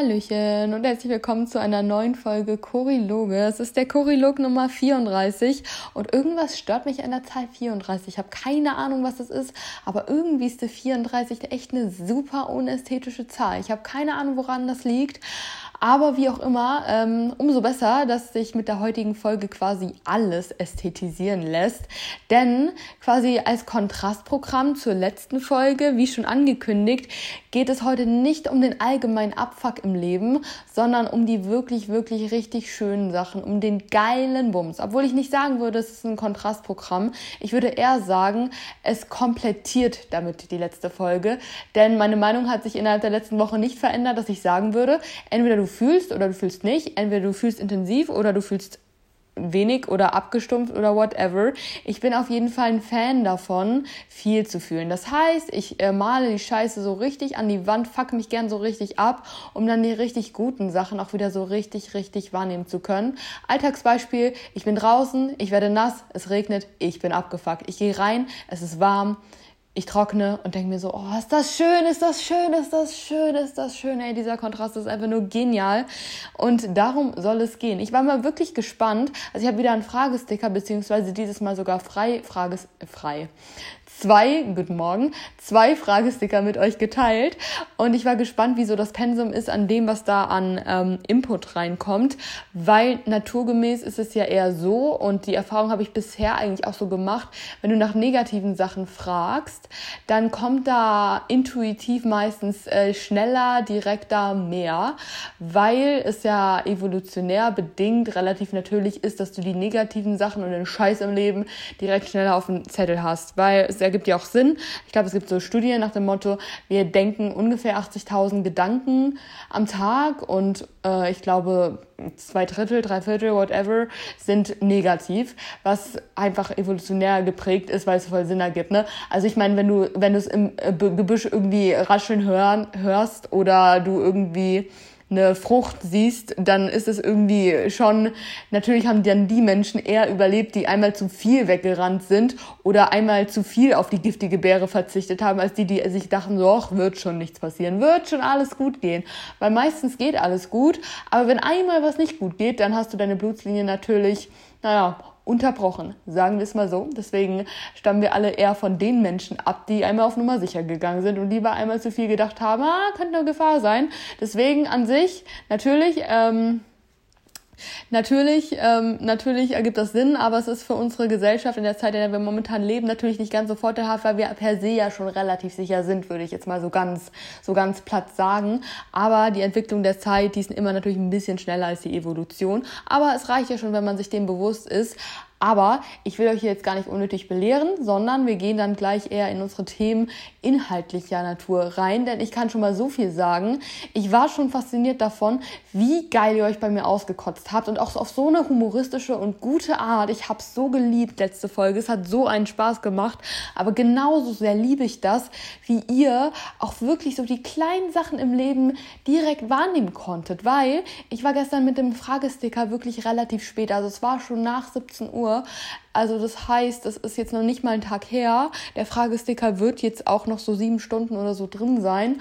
Hallöchen und herzlich willkommen zu einer neuen Folge Choriloge. Es ist der Chorilog Nummer 34 und irgendwas stört mich an der Zahl 34. Ich habe keine Ahnung, was das ist, aber irgendwie ist die 34 echt eine super unästhetische Zahl. Ich habe keine Ahnung, woran das liegt, aber wie auch immer, ähm, umso besser, dass sich mit der heutigen Folge quasi alles ästhetisieren lässt. Denn quasi als Kontrastprogramm zur letzten Folge, wie schon angekündigt, geht es heute nicht um den allgemeinen Abfuck im Leben, sondern um die wirklich, wirklich richtig schönen Sachen, um den geilen Bums. Obwohl ich nicht sagen würde, es ist ein Kontrastprogramm. Ich würde eher sagen, es komplettiert damit die letzte Folge. Denn meine Meinung hat sich innerhalb der letzten Woche nicht verändert, dass ich sagen würde, entweder du fühlst oder du fühlst nicht. Entweder du fühlst intensiv oder du fühlst wenig oder abgestumpft oder whatever. Ich bin auf jeden Fall ein Fan davon, viel zu fühlen. Das heißt, ich äh, male die Scheiße so richtig an die Wand, fuck mich gern so richtig ab, um dann die richtig guten Sachen auch wieder so richtig, richtig wahrnehmen zu können. Alltagsbeispiel, ich bin draußen, ich werde nass, es regnet, ich bin abgefuckt. Ich gehe rein, es ist warm, ich trockne und denke mir so, oh, ist das schön, ist das schön, ist das schön, ist das schön. Ey, dieser Kontrast ist einfach nur genial. Und darum soll es gehen. Ich war mal wirklich gespannt. Also ich habe wieder einen Fragesticker, beziehungsweise dieses Mal sogar frei, Frages, frei, zwei, guten Morgen, zwei Fragesticker mit euch geteilt. Und ich war gespannt, wie so das Pensum ist an dem, was da an ähm, Input reinkommt. Weil naturgemäß ist es ja eher so, und die Erfahrung habe ich bisher eigentlich auch so gemacht, wenn du nach negativen Sachen fragst, dann kommt da intuitiv meistens äh, schneller, direkter mehr, weil es ja evolutionär bedingt relativ natürlich ist, dass du die negativen Sachen und den Scheiß im Leben direkt schneller auf dem Zettel hast. Weil es ergibt ja auch Sinn. Ich glaube, es gibt so Studien nach dem Motto, wir denken ungefähr 80.000 Gedanken am Tag und äh, ich glaube, zwei Drittel, drei Viertel, whatever, sind negativ, was einfach evolutionär geprägt ist, weil es voll Sinn ergibt. Ne? Also ich meine, wenn du, wenn du es im äh, Gebüsch irgendwie rascheln hören, hörst oder du irgendwie eine Frucht siehst, dann ist es irgendwie schon, natürlich haben dann die Menschen eher überlebt, die einmal zu viel weggerannt sind oder einmal zu viel auf die giftige Beere verzichtet haben, als die, die sich dachten, so, ach, wird schon nichts passieren, wird schon alles gut gehen. Weil meistens geht alles gut, aber wenn einmal was nicht gut geht, dann hast du deine Blutslinie natürlich, naja, unterbrochen, sagen wir es mal so. Deswegen stammen wir alle eher von den Menschen ab, die einmal auf Nummer sicher gegangen sind und lieber einmal zu viel gedacht haben, ah, könnte eine Gefahr sein. Deswegen an sich natürlich ähm, Natürlich, ähm, natürlich ergibt das Sinn, aber es ist für unsere Gesellschaft in der Zeit, in der wir momentan leben, natürlich nicht ganz so vorteilhaft, weil wir per se ja schon relativ sicher sind, würde ich jetzt mal so ganz, so ganz platt sagen. Aber die Entwicklung der Zeit, die ist immer natürlich ein bisschen schneller als die Evolution. Aber es reicht ja schon, wenn man sich dem bewusst ist. Aber ich will euch jetzt gar nicht unnötig belehren, sondern wir gehen dann gleich eher in unsere Themen inhaltlicher Natur rein, denn ich kann schon mal so viel sagen. Ich war schon fasziniert davon, wie geil ihr euch bei mir ausgekotzt habt und auch auf so eine humoristische und gute Art. Ich habe so geliebt letzte Folge. Es hat so einen Spaß gemacht, aber genauso sehr liebe ich das, wie ihr auch wirklich so die kleinen Sachen im Leben direkt wahrnehmen konntet, weil ich war gestern mit dem Fragesticker wirklich relativ spät, also es war schon nach 17 Uhr Uhr. Also das heißt, das ist jetzt noch nicht mal ein Tag her. Der Fragesticker wird jetzt auch noch so sieben Stunden oder so drin sein.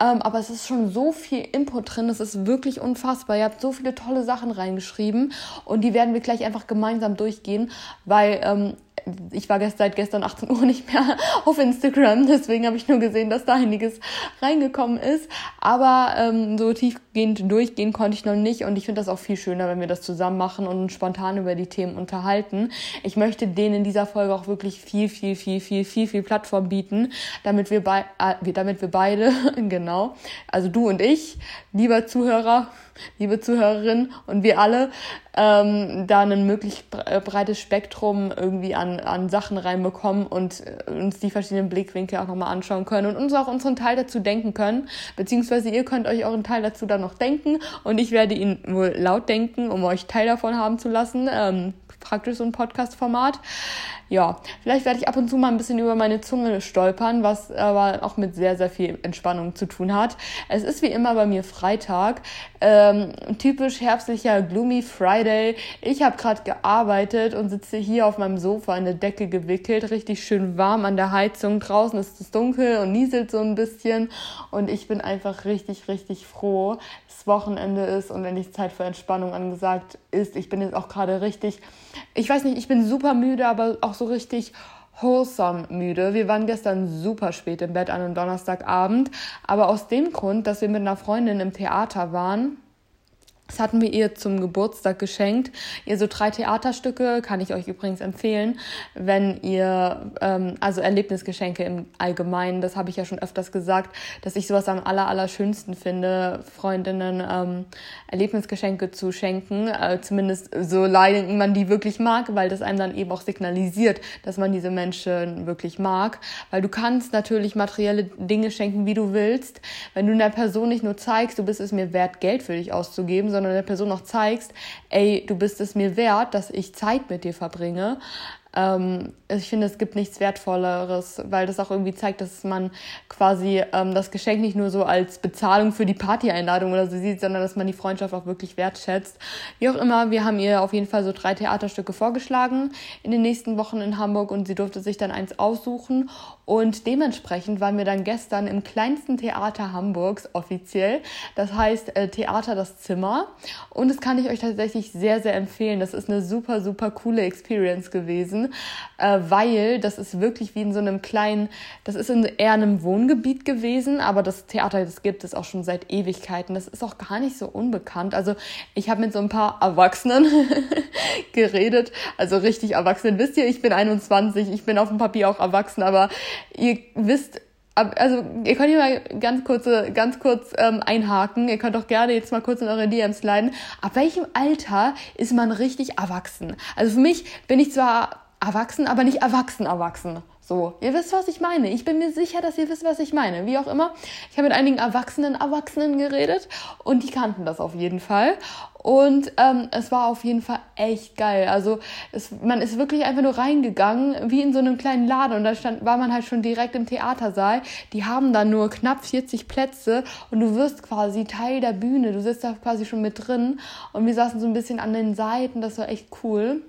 Ähm, aber es ist schon so viel Input drin. Es ist wirklich unfassbar. Ihr habt so viele tolle Sachen reingeschrieben und die werden wir gleich einfach gemeinsam durchgehen, weil ähm, ich war gest seit gestern 18 Uhr nicht mehr auf Instagram, deswegen habe ich nur gesehen, dass da einiges reingekommen ist. Aber ähm, so tiefgehend durchgehen konnte ich noch nicht und ich finde das auch viel schöner, wenn wir das zusammen machen und spontan über die Themen unterhalten. Ich möchte denen in dieser Folge auch wirklich viel, viel, viel, viel, viel, viel Plattform bieten, damit wir, bei, äh, damit wir beide, genau, also du und ich, lieber Zuhörer, liebe Zuhörerinnen und wir alle, ähm, da ein möglichst äh, breites Spektrum irgendwie an, an Sachen reinbekommen und äh, uns die verschiedenen Blickwinkel auch nochmal anschauen können und uns auch unseren Teil dazu denken können, beziehungsweise ihr könnt euch euren Teil dazu dann noch denken und ich werde ihn wohl laut denken, um euch Teil davon haben zu lassen. Ähm, praktisch so ein Podcast-Format. Ja, vielleicht werde ich ab und zu mal ein bisschen über meine Zunge stolpern, was aber auch mit sehr, sehr viel Entspannung zu tun hat. Es ist wie immer bei mir Freitag. Ähm, typisch herbstlicher Gloomy Friday. Ich habe gerade gearbeitet und sitze hier auf meinem Sofa in der Decke gewickelt, richtig schön warm an der Heizung. Draußen ist es dunkel und nieselt so ein bisschen. Und ich bin einfach richtig, richtig froh, dass Wochenende ist und endlich Zeit für Entspannung angesagt ist. Ich bin jetzt auch gerade richtig, ich weiß nicht, ich bin super müde, aber auch so richtig wholesome müde. Wir waren gestern super spät im Bett an einem Donnerstagabend, aber aus dem Grund, dass wir mit einer Freundin im Theater waren, das hatten wir ihr zum Geburtstag geschenkt. Ihr so drei Theaterstücke, kann ich euch übrigens empfehlen, wenn ihr, ähm, also Erlebnisgeschenke im Allgemeinen, das habe ich ja schon öfters gesagt, dass ich sowas am aller, aller schönsten finde, Freundinnen ähm, Erlebnisgeschenke zu schenken, äh, zumindest so leiden man die wirklich mag, weil das einem dann eben auch signalisiert, dass man diese Menschen wirklich mag, weil du kannst natürlich materielle Dinge schenken, wie du willst, wenn du einer Person nicht nur zeigst, du bist es mir wert, Geld für dich auszugeben, sondern der Person auch zeigst, ey, du bist es mir wert, dass ich Zeit mit dir verbringe, ähm, ich finde, es gibt nichts Wertvolleres, weil das auch irgendwie zeigt, dass man quasi ähm, das Geschenk nicht nur so als Bezahlung für die Partyeinladung oder so sieht, sondern dass man die Freundschaft auch wirklich wertschätzt. Wie auch immer, wir haben ihr auf jeden Fall so drei Theaterstücke vorgeschlagen in den nächsten Wochen in Hamburg und sie durfte sich dann eins aussuchen. Und dementsprechend waren wir dann gestern im kleinsten Theater Hamburgs offiziell. Das heißt äh, Theater das Zimmer. Und das kann ich euch tatsächlich sehr, sehr empfehlen. Das ist eine super, super coole Experience gewesen äh, weil das ist wirklich wie in so einem kleinen, das ist in eher einem Wohngebiet gewesen, aber das Theater, das gibt es auch schon seit Ewigkeiten. Das ist auch gar nicht so unbekannt. Also ich habe mit so ein paar Erwachsenen geredet, also richtig Erwachsenen. Wisst ihr, ich bin 21, ich bin auf dem Papier auch erwachsen, aber ihr wisst, also ihr könnt hier mal ganz kurze, ganz kurz ähm, einhaken. Ihr könnt auch gerne jetzt mal kurz in eure DMs leiten. Ab welchem Alter ist man richtig erwachsen? Also für mich bin ich zwar erwachsen, aber nicht erwachsen erwachsen. So, ihr wisst, was ich meine. Ich bin mir sicher, dass ihr wisst, was ich meine. Wie auch immer, ich habe mit einigen erwachsenen Erwachsenen geredet und die kannten das auf jeden Fall. Und ähm, es war auf jeden Fall echt geil. Also es, man ist wirklich einfach nur reingegangen, wie in so einem kleinen Laden. Und da stand, war man halt schon direkt im Theatersaal. Die haben da nur knapp 40 Plätze und du wirst quasi Teil der Bühne. Du sitzt da quasi schon mit drin. Und wir saßen so ein bisschen an den Seiten. Das war echt cool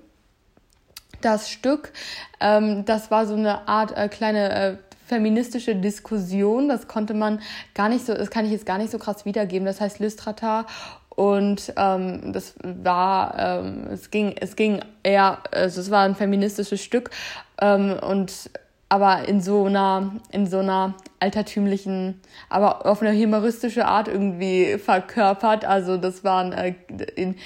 das Stück. Ähm, das war so eine Art äh, kleine äh, feministische Diskussion. Das konnte man gar nicht so, das kann ich jetzt gar nicht so krass wiedergeben. Das heißt Lystrata und ähm, das war, ähm, es ging, es ging eher, also es war ein feministisches Stück ähm, und aber in so einer, in so einer altertümlichen, aber auf eine humoristische Art irgendwie verkörpert. Also das waren äh, in,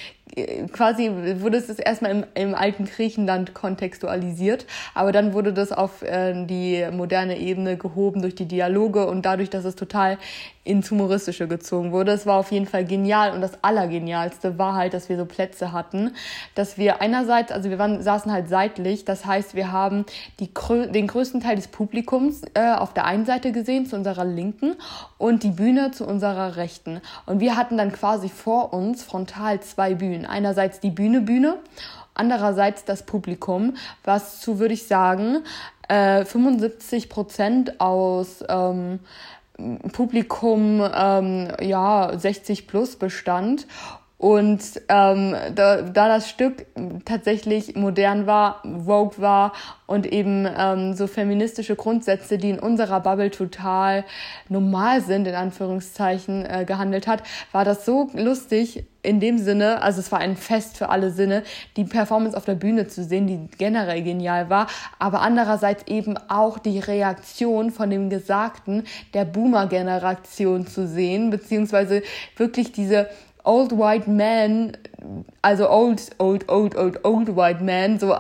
quasi wurde es erstmal im, im alten Griechenland kontextualisiert, aber dann wurde das auf äh, die moderne Ebene gehoben durch die Dialoge und dadurch, dass es total ins Humoristische gezogen wurde. Es war auf jeden Fall genial und das Allergenialste war halt, dass wir so Plätze hatten, dass wir einerseits, also wir waren, saßen halt seitlich, das heißt, wir haben die, den größten Teil des Publikums äh, auf der einen Seite gesehen, zu unserer linken und die Bühne zu unserer rechten. Und wir hatten dann quasi vor uns frontal zwei Bühnen. Einerseits die Bühne Bühne, andererseits das Publikum, was zu, würde ich sagen, äh, 75 Prozent aus ähm, Publikum ähm, ja 60 plus bestand und ähm, da, da das Stück tatsächlich modern war, vogue war und eben ähm, so feministische Grundsätze, die in unserer Bubble total normal sind, in Anführungszeichen, äh, gehandelt hat, war das so lustig in dem Sinne, also es war ein Fest für alle Sinne, die Performance auf der Bühne zu sehen, die generell genial war, aber andererseits eben auch die Reaktion von dem Gesagten der Boomer-Generation zu sehen, beziehungsweise wirklich diese Old White Man, also Old, Old, Old, Old, Old White Man, so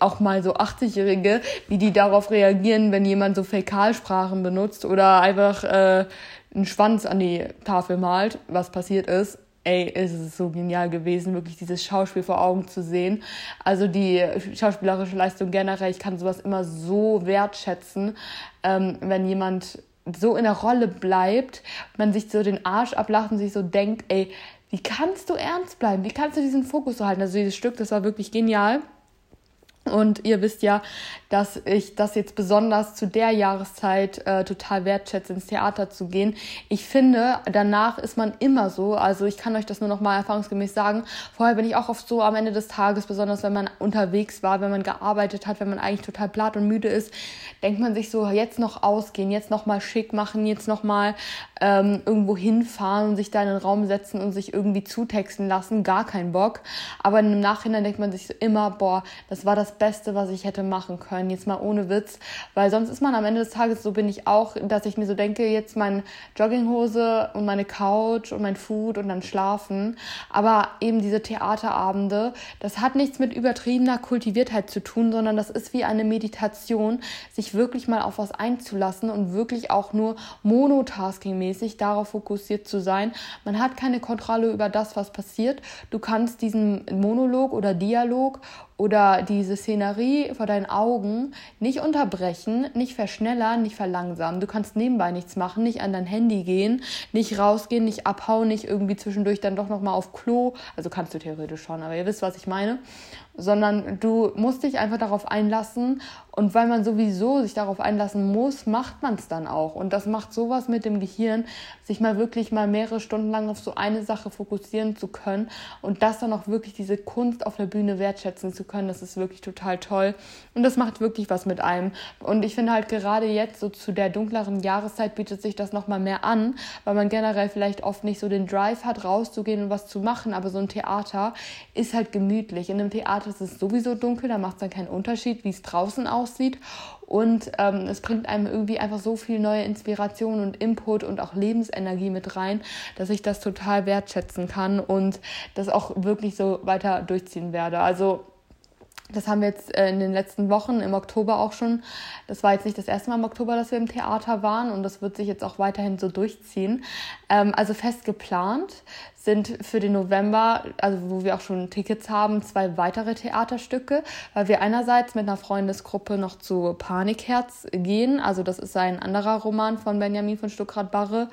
auch mal so 80-Jährige, wie die darauf reagieren, wenn jemand so Fäkalsprachen benutzt oder einfach äh, einen Schwanz an die Tafel malt, was passiert ist. Ey, ist es so genial gewesen, wirklich dieses Schauspiel vor Augen zu sehen. Also die schauspielerische Leistung generell, ich kann sowas immer so wertschätzen, ähm, wenn jemand so in der Rolle bleibt, man sich so den Arsch ablacht und sich so denkt, ey, wie kannst du ernst bleiben? Wie kannst du diesen Fokus so halten? Also dieses Stück, das war wirklich genial. Und ihr wisst ja, dass ich das jetzt besonders zu der Jahreszeit äh, total wertschätze, ins Theater zu gehen. Ich finde, danach ist man immer so, also ich kann euch das nur noch mal erfahrungsgemäß sagen, vorher bin ich auch oft so am Ende des Tages, besonders wenn man unterwegs war, wenn man gearbeitet hat, wenn man eigentlich total platt und müde ist, denkt man sich so, jetzt noch ausgehen, jetzt noch mal schick machen, jetzt noch mal ähm, irgendwo hinfahren und sich da in den Raum setzen und sich irgendwie zutexten lassen, gar keinen Bock. Aber im Nachhinein denkt man sich so immer, boah, das war das Beste, was ich hätte machen können. Jetzt mal ohne Witz. Weil sonst ist man am Ende des Tages, so bin ich auch, dass ich mir so denke, jetzt meine Jogginghose und meine Couch und mein Food und dann schlafen. Aber eben diese Theaterabende, das hat nichts mit übertriebener Kultiviertheit zu tun, sondern das ist wie eine Meditation, sich wirklich mal auf was einzulassen und wirklich auch nur monotasking-mäßig darauf fokussiert zu sein. Man hat keine Kontrolle über das, was passiert. Du kannst diesen Monolog oder Dialog oder diese Szenerie vor deinen Augen nicht unterbrechen, nicht verschnellern, nicht verlangsamen. Du kannst nebenbei nichts machen, nicht an dein Handy gehen, nicht rausgehen, nicht abhauen, nicht irgendwie zwischendurch dann doch nochmal auf Klo. Also kannst du theoretisch schon, aber ihr wisst, was ich meine sondern du musst dich einfach darauf einlassen und weil man sowieso sich darauf einlassen muss, macht man es dann auch und das macht sowas mit dem Gehirn, sich mal wirklich mal mehrere Stunden lang auf so eine Sache fokussieren zu können und das dann auch wirklich diese Kunst auf der Bühne wertschätzen zu können, das ist wirklich total toll und das macht wirklich was mit einem und ich finde halt gerade jetzt so zu der dunkleren Jahreszeit bietet sich das noch mal mehr an, weil man generell vielleicht oft nicht so den Drive hat rauszugehen und was zu machen, aber so ein Theater ist halt gemütlich. In einem Theater ist es sowieso dunkel, da macht es dann keinen Unterschied, wie es draußen aussieht. Und ähm, es bringt einem irgendwie einfach so viel neue Inspiration und Input und auch Lebensenergie mit rein, dass ich das total wertschätzen kann und das auch wirklich so weiter durchziehen werde. Also das haben wir jetzt äh, in den letzten Wochen im Oktober auch schon. Das war jetzt nicht das erste Mal im Oktober, dass wir im Theater waren und das wird sich jetzt auch weiterhin so durchziehen. Ähm, also fest geplant sind für den November, also wo wir auch schon Tickets haben, zwei weitere Theaterstücke, weil wir einerseits mit einer Freundesgruppe noch zu Panikherz gehen. Also das ist ein anderer Roman von Benjamin von Stuckrad-Barre.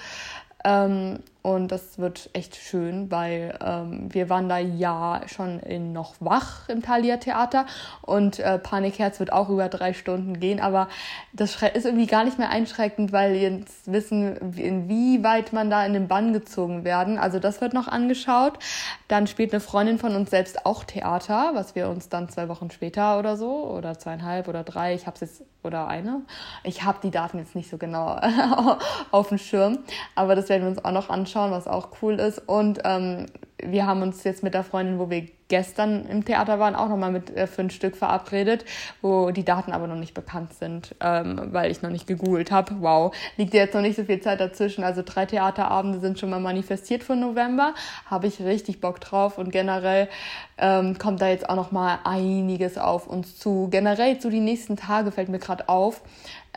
Und das wird echt schön, weil ähm, wir waren da ja schon in noch wach im Thalia Theater und äh, Panikherz wird auch über drei Stunden gehen, aber das ist irgendwie gar nicht mehr einschreckend, weil wir jetzt wissen, inwieweit man da in den Bann gezogen werden. Also das wird noch angeschaut. Dann spielt eine Freundin von uns selbst auch Theater, was wir uns dann zwei Wochen später oder so oder zweieinhalb oder drei, ich habe es jetzt oder eine, ich habe die Daten jetzt nicht so genau auf dem Schirm, aber das werden wir uns auch noch anschauen anschauen, was auch cool ist. Und ähm, wir haben uns jetzt mit der Freundin, wo wir gestern im Theater waren, auch nochmal mit äh, für Stück verabredet, wo die Daten aber noch nicht bekannt sind, ähm, weil ich noch nicht gegoogelt habe. Wow, liegt jetzt noch nicht so viel Zeit dazwischen. Also drei Theaterabende sind schon mal manifestiert für November. Habe ich richtig Bock drauf und generell ähm, kommt da jetzt auch noch mal einiges auf uns zu. Generell zu die nächsten Tage fällt mir gerade auf.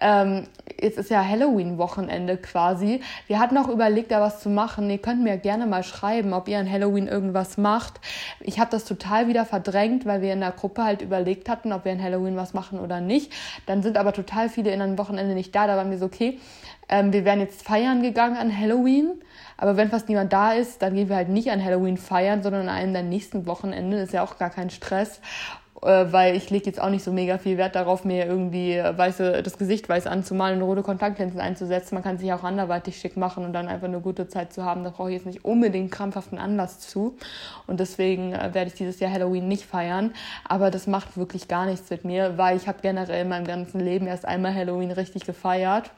Ähm, jetzt ist ja Halloween-Wochenende quasi. Wir hatten auch überlegt, da was zu machen. Ihr könnt mir gerne mal schreiben, ob ihr an Halloween irgendwas macht. Ich habe das total wieder verdrängt, weil wir in der Gruppe halt überlegt hatten, ob wir an Halloween was machen oder nicht. Dann sind aber total viele in einem Wochenende nicht da. Da waren wir so, okay, ähm, wir wären jetzt feiern gegangen an Halloween. Aber wenn fast niemand da ist, dann gehen wir halt nicht an Halloween feiern, sondern an einem der nächsten Wochenende. Das ist ja auch gar kein Stress. Äh, weil ich lege jetzt auch nicht so mega viel Wert darauf, mir irgendwie weiße, das Gesicht weiß anzumalen und rote Kontaktlinsen einzusetzen. Man kann sich auch anderweitig schick machen und dann einfach eine gute Zeit zu haben. Da brauche ich jetzt nicht unbedingt krampfhaften Anlass zu. Und deswegen äh, werde ich dieses Jahr Halloween nicht feiern. Aber das macht wirklich gar nichts mit mir, weil ich habe generell in meinem ganzen Leben erst einmal Halloween richtig gefeiert.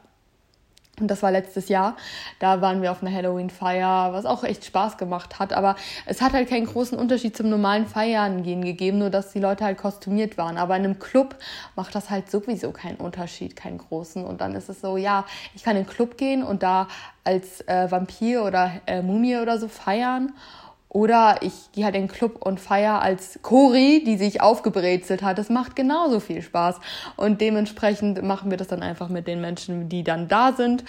Und das war letztes Jahr. Da waren wir auf einer Halloween-Feier, was auch echt Spaß gemacht hat. Aber es hat halt keinen großen Unterschied zum normalen Feiern gehen gegeben, nur dass die Leute halt kostümiert waren. Aber in einem Club macht das halt sowieso keinen Unterschied, keinen großen. Und dann ist es so, ja, ich kann in den Club gehen und da als äh, Vampir oder äh, Mumie oder so feiern. Oder ich gehe halt in den Club und feier als Cori, die sich aufgebrezelt hat. Das macht genauso viel Spaß. Und dementsprechend machen wir das dann einfach mit den Menschen, die dann da sind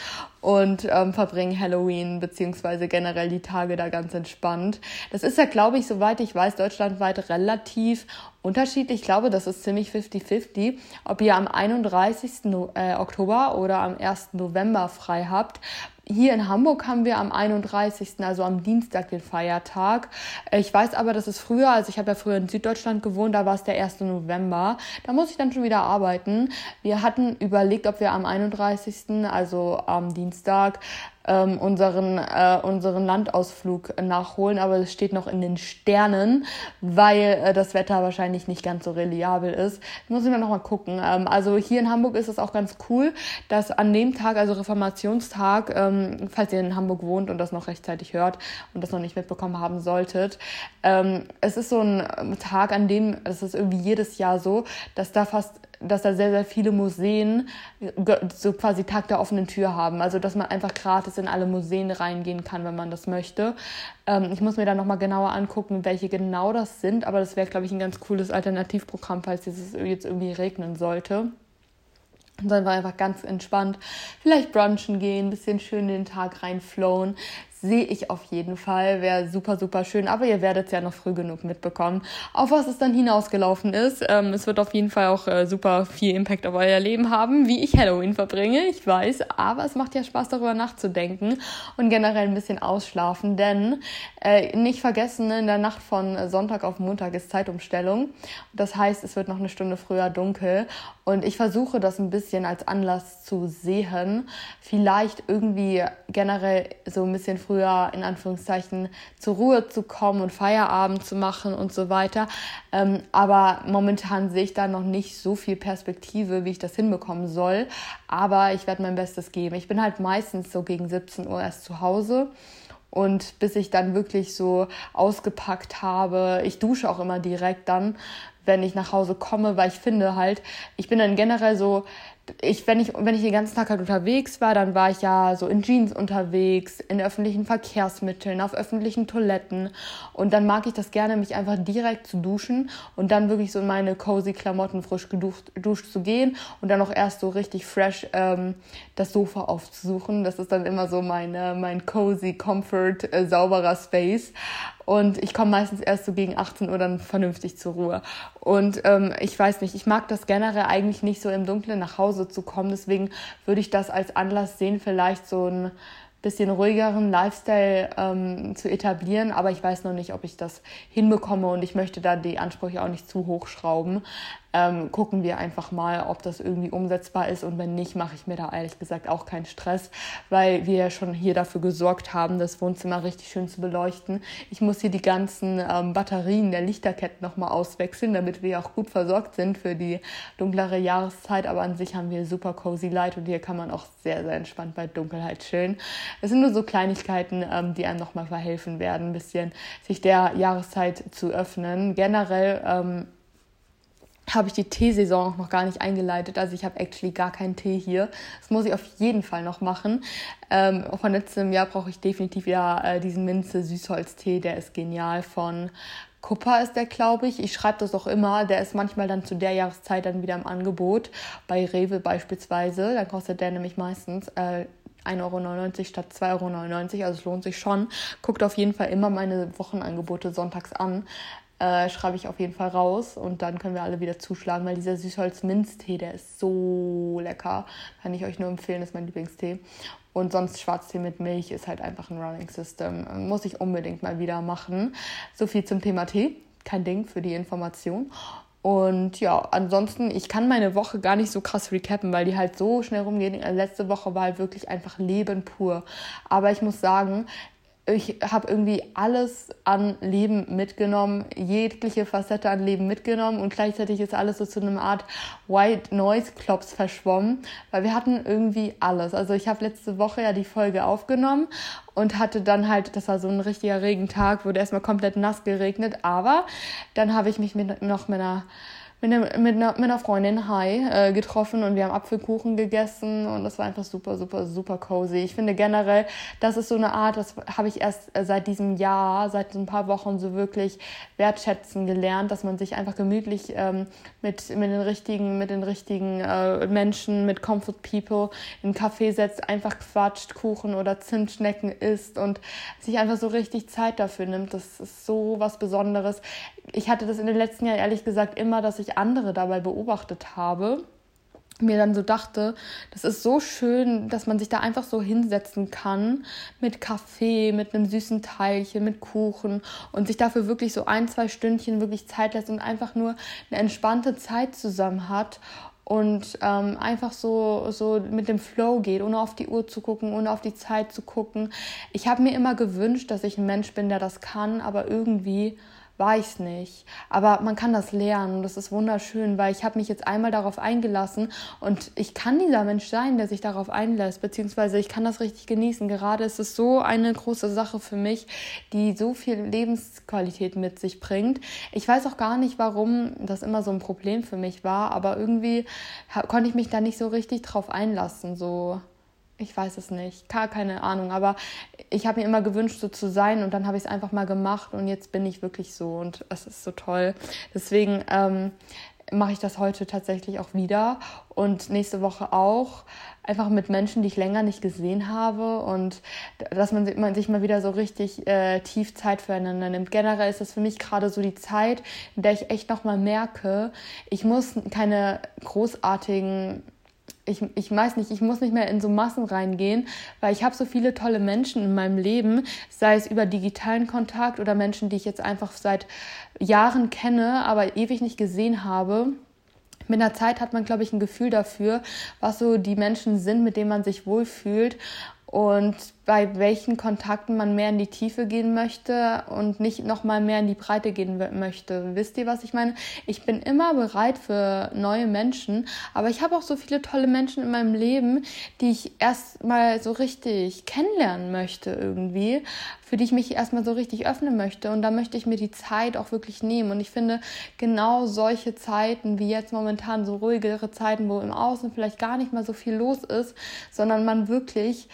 und ähm, verbringen Halloween beziehungsweise generell die Tage da ganz entspannt. Das ist ja, glaube ich, soweit ich weiß, deutschlandweit relativ unterschiedlich. Ich glaube, das ist ziemlich 50-50, ob ihr am 31. Äh, Oktober oder am 1. November frei habt. Hier in Hamburg haben wir am 31., also am Dienstag, den Feiertag. Ich weiß aber, dass es früher, also ich habe ja früher in Süddeutschland gewohnt, da war es der 1. November. Da muss ich dann schon wieder arbeiten. Wir hatten überlegt, ob wir am 31., also am Dienstag, ähm, unseren, äh, unseren Landausflug nachholen, aber es steht noch in den Sternen, weil äh, das Wetter wahrscheinlich nicht ganz so reliabel ist. Muss ich dann nochmal gucken. Ähm, also hier in Hamburg ist es auch ganz cool, dass an dem Tag, also Reformationstag, ähm, falls ihr in Hamburg wohnt und das noch rechtzeitig hört und das noch nicht mitbekommen haben solltet, ähm, es ist so ein Tag, an dem, das ist irgendwie jedes Jahr so, dass da fast dass da sehr, sehr viele Museen so quasi Tag der offenen Tür haben. Also, dass man einfach gratis in alle Museen reingehen kann, wenn man das möchte. Ähm, ich muss mir dann nochmal genauer angucken, welche genau das sind, aber das wäre, glaube ich, ein ganz cooles Alternativprogramm, falls es jetzt irgendwie regnen sollte. Und dann war einfach ganz entspannt. Vielleicht brunchen gehen, ein bisschen schön den Tag reinflowen sehe ich auf jeden Fall. Wäre super, super schön. Aber ihr werdet es ja noch früh genug mitbekommen, auf was es dann hinausgelaufen ist. Ähm, es wird auf jeden Fall auch äh, super viel Impact auf euer Leben haben, wie ich Halloween verbringe. Ich weiß, aber es macht ja Spaß, darüber nachzudenken und generell ein bisschen ausschlafen. Denn äh, nicht vergessen, in der Nacht von Sonntag auf Montag ist Zeitumstellung. Das heißt, es wird noch eine Stunde früher dunkel. Und ich versuche das ein bisschen als Anlass zu sehen. Vielleicht irgendwie generell so ein bisschen früher früher in Anführungszeichen zur Ruhe zu kommen und Feierabend zu machen und so weiter. Ähm, aber momentan sehe ich da noch nicht so viel Perspektive, wie ich das hinbekommen soll. Aber ich werde mein Bestes geben. Ich bin halt meistens so gegen 17 Uhr erst zu Hause. Und bis ich dann wirklich so ausgepackt habe, ich dusche auch immer direkt dann, wenn ich nach Hause komme, weil ich finde halt, ich bin dann generell so, ich, wenn ich, wenn ich den ganzen Tag halt unterwegs war, dann war ich ja so in Jeans unterwegs, in öffentlichen Verkehrsmitteln, auf öffentlichen Toiletten. Und dann mag ich das gerne, mich einfach direkt zu duschen und dann wirklich so in meine cozy Klamotten frisch geduscht, geduscht zu gehen und dann auch erst so richtig fresh ähm, das Sofa aufzusuchen. Das ist dann immer so meine, mein cozy, comfort, äh, sauberer Space. Und ich komme meistens erst so gegen 18 Uhr dann vernünftig zur Ruhe. Und ähm, ich weiß nicht, ich mag das generell eigentlich nicht so im Dunkeln nach Hause zu kommen. Deswegen würde ich das als Anlass sehen, vielleicht so ein bisschen ruhigeren Lifestyle ähm, zu etablieren, aber ich weiß noch nicht, ob ich das hinbekomme und ich möchte da die Ansprüche auch nicht zu hoch schrauben ähm, gucken wir einfach mal, ob das irgendwie umsetzbar ist. Und wenn nicht, mache ich mir da ehrlich gesagt auch keinen Stress, weil wir ja schon hier dafür gesorgt haben, das Wohnzimmer richtig schön zu beleuchten. Ich muss hier die ganzen ähm, Batterien der Lichterketten nochmal auswechseln, damit wir auch gut versorgt sind für die dunklere Jahreszeit. Aber an sich haben wir super cozy Light und hier kann man auch sehr, sehr entspannt bei Dunkelheit chillen. Es sind nur so Kleinigkeiten, ähm, die einem nochmal verhelfen werden, ein bisschen sich der Jahreszeit zu öffnen. Generell ähm, habe ich die Teesaison noch gar nicht eingeleitet. Also ich habe actually gar keinen Tee hier. Das muss ich auf jeden Fall noch machen. Ähm, von letztem Jahr brauche ich definitiv wieder äh, diesen Minze Süßholztee. Der ist genial von Kuppa ist der, glaube ich. Ich schreibe das auch immer. Der ist manchmal dann zu der Jahreszeit dann wieder im Angebot. Bei Rewe beispielsweise. Dann kostet der nämlich meistens äh, 1,99 Euro statt 2,99 Euro. Also es lohnt sich schon. Guckt auf jeden Fall immer meine Wochenangebote sonntags an äh, schreibe ich auf jeden Fall raus und dann können wir alle wieder zuschlagen, weil dieser Süßholz-Minztee, der ist so lecker. Kann ich euch nur empfehlen, ist mein Lieblingstee. Und sonst Schwarztee mit Milch ist halt einfach ein Running System. Muss ich unbedingt mal wieder machen. So viel zum Thema Tee. Kein Ding für die Information. Und ja, ansonsten, ich kann meine Woche gar nicht so krass recappen, weil die halt so schnell rumgehen. Letzte Woche war halt wirklich einfach Leben pur. Aber ich muss sagen, ich habe irgendwie alles an Leben mitgenommen, jegliche Facette an Leben mitgenommen und gleichzeitig ist alles so zu einer Art White Noise Klops verschwommen, weil wir hatten irgendwie alles. Also ich habe letzte Woche ja die Folge aufgenommen und hatte dann halt, das war so ein richtiger Regentag, wurde erstmal komplett nass geregnet, aber dann habe ich mich mit, noch mit einer mit, ne, mit, einer, mit einer Freundin Hi äh, getroffen und wir haben Apfelkuchen gegessen und das war einfach super, super, super cozy. Ich finde generell, das ist so eine Art, das habe ich erst äh, seit diesem Jahr, seit ein paar Wochen so wirklich wertschätzen gelernt, dass man sich einfach gemütlich ähm, mit, mit den richtigen, mit den richtigen äh, Menschen, mit Comfort People in einen Café setzt, einfach quatscht, Kuchen oder Zimtschnecken isst und sich einfach so richtig Zeit dafür nimmt. Das ist so was Besonderes. Ich hatte das in den letzten Jahren ehrlich gesagt immer, dass ich andere dabei beobachtet habe mir dann so dachte, das ist so schön, dass man sich da einfach so hinsetzen kann mit Kaffee, mit einem süßen Teilchen, mit Kuchen und sich dafür wirklich so ein, zwei Stündchen wirklich Zeit lässt und einfach nur eine entspannte Zeit zusammen hat und ähm, einfach so, so mit dem Flow geht, ohne auf die Uhr zu gucken, ohne auf die Zeit zu gucken. Ich habe mir immer gewünscht, dass ich ein Mensch bin, der das kann, aber irgendwie war ich es nicht. Aber man kann das lernen und das ist wunderschön, weil ich habe mich jetzt einmal darauf eingelassen und ich kann dieser Mensch sein, der sich darauf einlässt, beziehungsweise ich kann das richtig genießen. Gerade ist es so eine große Sache für mich, die so viel Lebensqualität mit sich bringt. Ich weiß auch gar nicht, warum das immer so ein Problem für mich war, aber irgendwie konnte ich mich da nicht so richtig drauf einlassen, so ich weiß es nicht, gar keine Ahnung, aber ich habe mir immer gewünscht, so zu sein. Und dann habe ich es einfach mal gemacht. Und jetzt bin ich wirklich so. Und es ist so toll. Deswegen ähm, mache ich das heute tatsächlich auch wieder. Und nächste Woche auch. Einfach mit Menschen, die ich länger nicht gesehen habe. Und dass man, sich mal wieder so richtig äh, tief Zeit füreinander nimmt. Generell ist das für mich gerade so die Zeit, in der ich echt nochmal merke, ich muss keine großartigen ich, ich weiß nicht, ich muss nicht mehr in so Massen reingehen, weil ich habe so viele tolle Menschen in meinem Leben, sei es über digitalen Kontakt oder Menschen, die ich jetzt einfach seit Jahren kenne, aber ewig nicht gesehen habe. Mit der Zeit hat man, glaube ich, ein Gefühl dafür, was so die Menschen sind, mit denen man sich wohlfühlt und bei welchen Kontakten man mehr in die Tiefe gehen möchte und nicht nochmal mehr in die Breite gehen möchte. Wisst ihr, was ich meine? Ich bin immer bereit für neue Menschen, aber ich habe auch so viele tolle Menschen in meinem Leben, die ich erstmal so richtig kennenlernen möchte irgendwie, für die ich mich erstmal so richtig öffnen möchte und da möchte ich mir die Zeit auch wirklich nehmen und ich finde genau solche Zeiten wie jetzt momentan so ruhigere Zeiten, wo im Außen vielleicht gar nicht mal so viel los ist, sondern man wirklich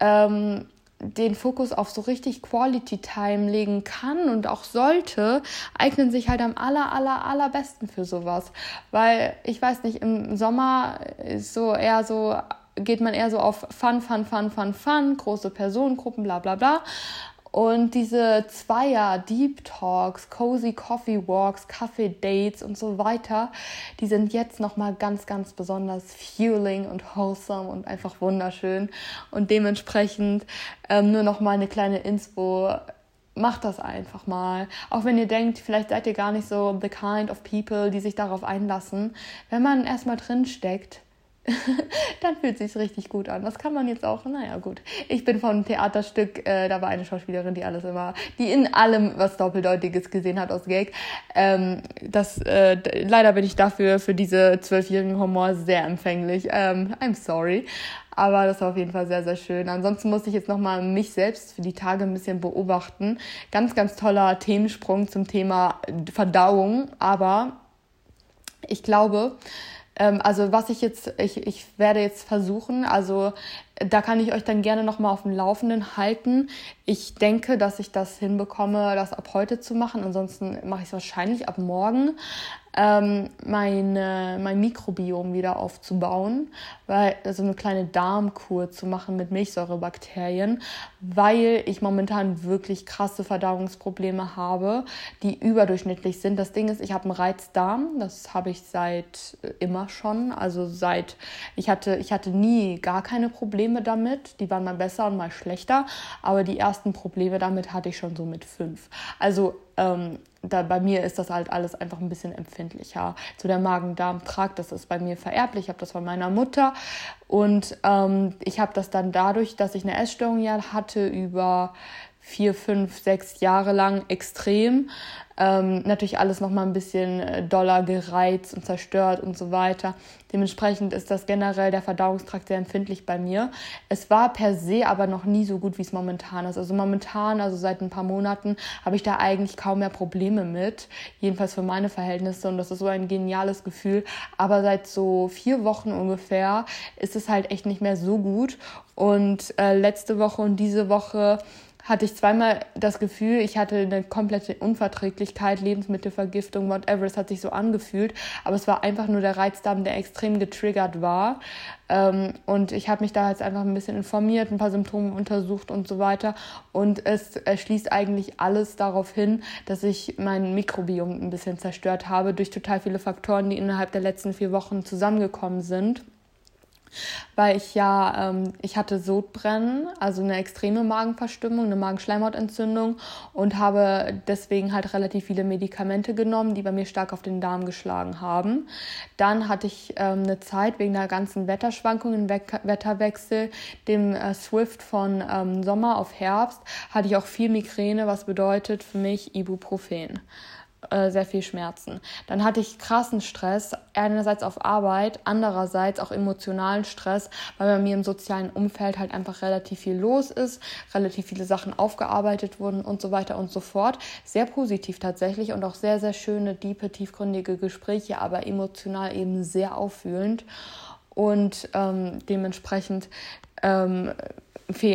ähm, den Fokus auf so richtig Quality Time legen kann und auch sollte, eignen sich halt am aller, aller, allerbesten für sowas. Weil ich weiß nicht, im Sommer ist so eher so, geht man eher so auf Fun, Fun, Fun, Fun, Fun, große Personengruppen, bla, bla, bla. Und diese Zweier, Deep Talks, Cozy Coffee Walks, Kaffee Dates und so weiter, die sind jetzt nochmal ganz, ganz besonders fueling und wholesome und einfach wunderschön. Und dementsprechend ähm, nur nochmal eine kleine Inspo. Macht das einfach mal. Auch wenn ihr denkt, vielleicht seid ihr gar nicht so the kind of people, die sich darauf einlassen. Wenn man erstmal drin steckt, dann fühlt sich richtig gut an. Das kann man jetzt auch, naja, gut. Ich bin von einem Theaterstück, äh, da war eine Schauspielerin, die alles immer, die in allem was Doppeldeutiges gesehen hat aus Gag. Ähm, das, äh, leider bin ich dafür, für diese zwölfjährigen Humor sehr empfänglich. Ähm, I'm sorry. Aber das war auf jeden Fall sehr, sehr schön. Ansonsten musste ich jetzt nochmal mich selbst für die Tage ein bisschen beobachten. Ganz, ganz toller Themensprung zum Thema Verdauung. Aber ich glaube, also was ich jetzt, ich, ich werde jetzt versuchen, also da kann ich euch dann gerne nochmal auf dem Laufenden halten. Ich denke, dass ich das hinbekomme, das ab heute zu machen. Ansonsten mache ich es wahrscheinlich ab morgen ähm, meine, mein Mikrobiom wieder aufzubauen, weil also eine kleine Darmkur zu machen mit Milchsäurebakterien, weil ich momentan wirklich krasse Verdauungsprobleme habe, die überdurchschnittlich sind. Das Ding ist, ich habe einen Reizdarm, das habe ich seit äh, immer schon, also seit ich hatte ich hatte nie gar keine Probleme damit, die waren mal besser und mal schlechter, aber die ersten Probleme damit hatte ich schon so mit fünf. Also ähm, da, bei mir ist das halt alles einfach ein bisschen empfindlicher. So der Magen-Darm-Trakt, das ist bei mir vererblich. Ich habe das von meiner Mutter. Und ähm, ich habe das dann dadurch, dass ich eine Essstörung ja hatte, über vier, fünf, sechs Jahre lang extrem. Ähm, natürlich alles noch mal ein bisschen äh, doller gereizt und zerstört und so weiter. Dementsprechend ist das generell der Verdauungstrakt sehr empfindlich bei mir. Es war per se aber noch nie so gut, wie es momentan ist. Also momentan, also seit ein paar Monaten, habe ich da eigentlich kaum mehr Probleme mit. Jedenfalls für meine Verhältnisse. Und das ist so ein geniales Gefühl. Aber seit so vier Wochen ungefähr ist es halt echt nicht mehr so gut. Und äh, letzte Woche und diese Woche hatte ich zweimal das Gefühl, ich hatte eine komplette Unverträglichkeit, Lebensmittelvergiftung, whatever. Es hat sich so angefühlt, aber es war einfach nur der Reizdarm, der extrem getriggert war. Ähm, und ich habe mich da jetzt einfach ein bisschen informiert, ein paar Symptome untersucht und so weiter. Und es schließt eigentlich alles darauf hin, dass ich mein Mikrobiom ein bisschen zerstört habe durch total viele Faktoren, die innerhalb der letzten vier Wochen zusammengekommen sind weil ich ja, ähm, ich hatte Sodbrennen, also eine extreme Magenverstimmung, eine Magenschleimhautentzündung und habe deswegen halt relativ viele Medikamente genommen, die bei mir stark auf den Darm geschlagen haben. Dann hatte ich ähm, eine Zeit wegen der ganzen Wetterschwankungen, We Wetterwechsel, dem äh, Swift von ähm, Sommer auf Herbst, hatte ich auch viel Migräne, was bedeutet für mich Ibuprofen. Äh, sehr viel Schmerzen. Dann hatte ich krassen Stress, einerseits auf Arbeit, andererseits auch emotionalen Stress, weil bei mir im sozialen Umfeld halt einfach relativ viel los ist, relativ viele Sachen aufgearbeitet wurden und so weiter und so fort. Sehr positiv tatsächlich und auch sehr, sehr schöne, diepe, tiefgründige Gespräche, aber emotional eben sehr auffühlend. Und ähm, dementsprechend ähm,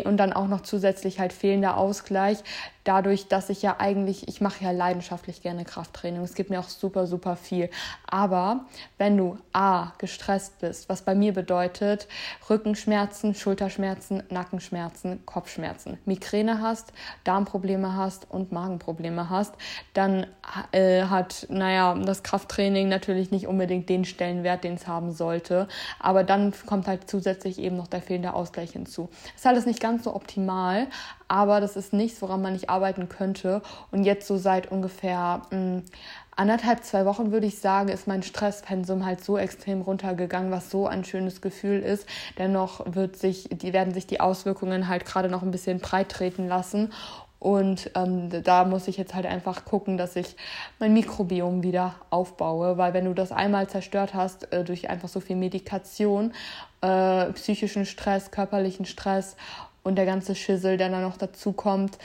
und dann auch noch zusätzlich halt fehlender Ausgleich dadurch, dass ich ja eigentlich, ich mache ja leidenschaftlich gerne Krafttraining. Es gibt mir auch super, super viel. Aber wenn du A, gestresst bist, was bei mir bedeutet, Rückenschmerzen, Schulterschmerzen, Nackenschmerzen, Kopfschmerzen, Migräne hast, Darmprobleme hast und Magenprobleme hast, dann äh, hat, naja, das Krafttraining natürlich nicht unbedingt den Stellenwert, den es haben sollte. Aber dann kommt halt zusätzlich eben noch der fehlende Ausgleich hinzu. Ist alles nicht ganz so optimal, aber das ist nichts, woran man nicht arbeiten könnte. Und jetzt so seit ungefähr mh, hm, anderthalb, zwei Wochen würde ich sagen, ist mein Stresspensum halt so extrem runtergegangen, was so ein schönes Gefühl ist. Dennoch wird sich, die werden sich die Auswirkungen halt gerade noch ein bisschen breit treten lassen. Und ähm, da muss ich jetzt halt einfach gucken, dass ich mein Mikrobiom wieder aufbaue, weil wenn du das einmal zerstört hast äh, durch einfach so viel Medikation, äh, psychischen Stress, körperlichen Stress und der ganze Schissel, der dann noch dazu kommt,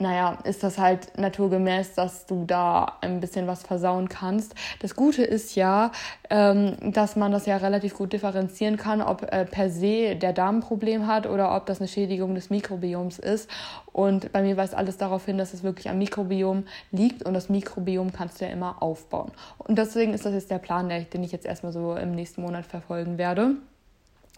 naja, ist das halt naturgemäß, dass du da ein bisschen was versauen kannst. Das Gute ist ja, ähm, dass man das ja relativ gut differenzieren kann, ob äh, per se der Darm ein Problem hat oder ob das eine Schädigung des Mikrobioms ist. Und bei mir weist alles darauf hin, dass es wirklich am Mikrobiom liegt und das Mikrobiom kannst du ja immer aufbauen. Und deswegen ist das jetzt der Plan, den ich jetzt erstmal so im nächsten Monat verfolgen werde.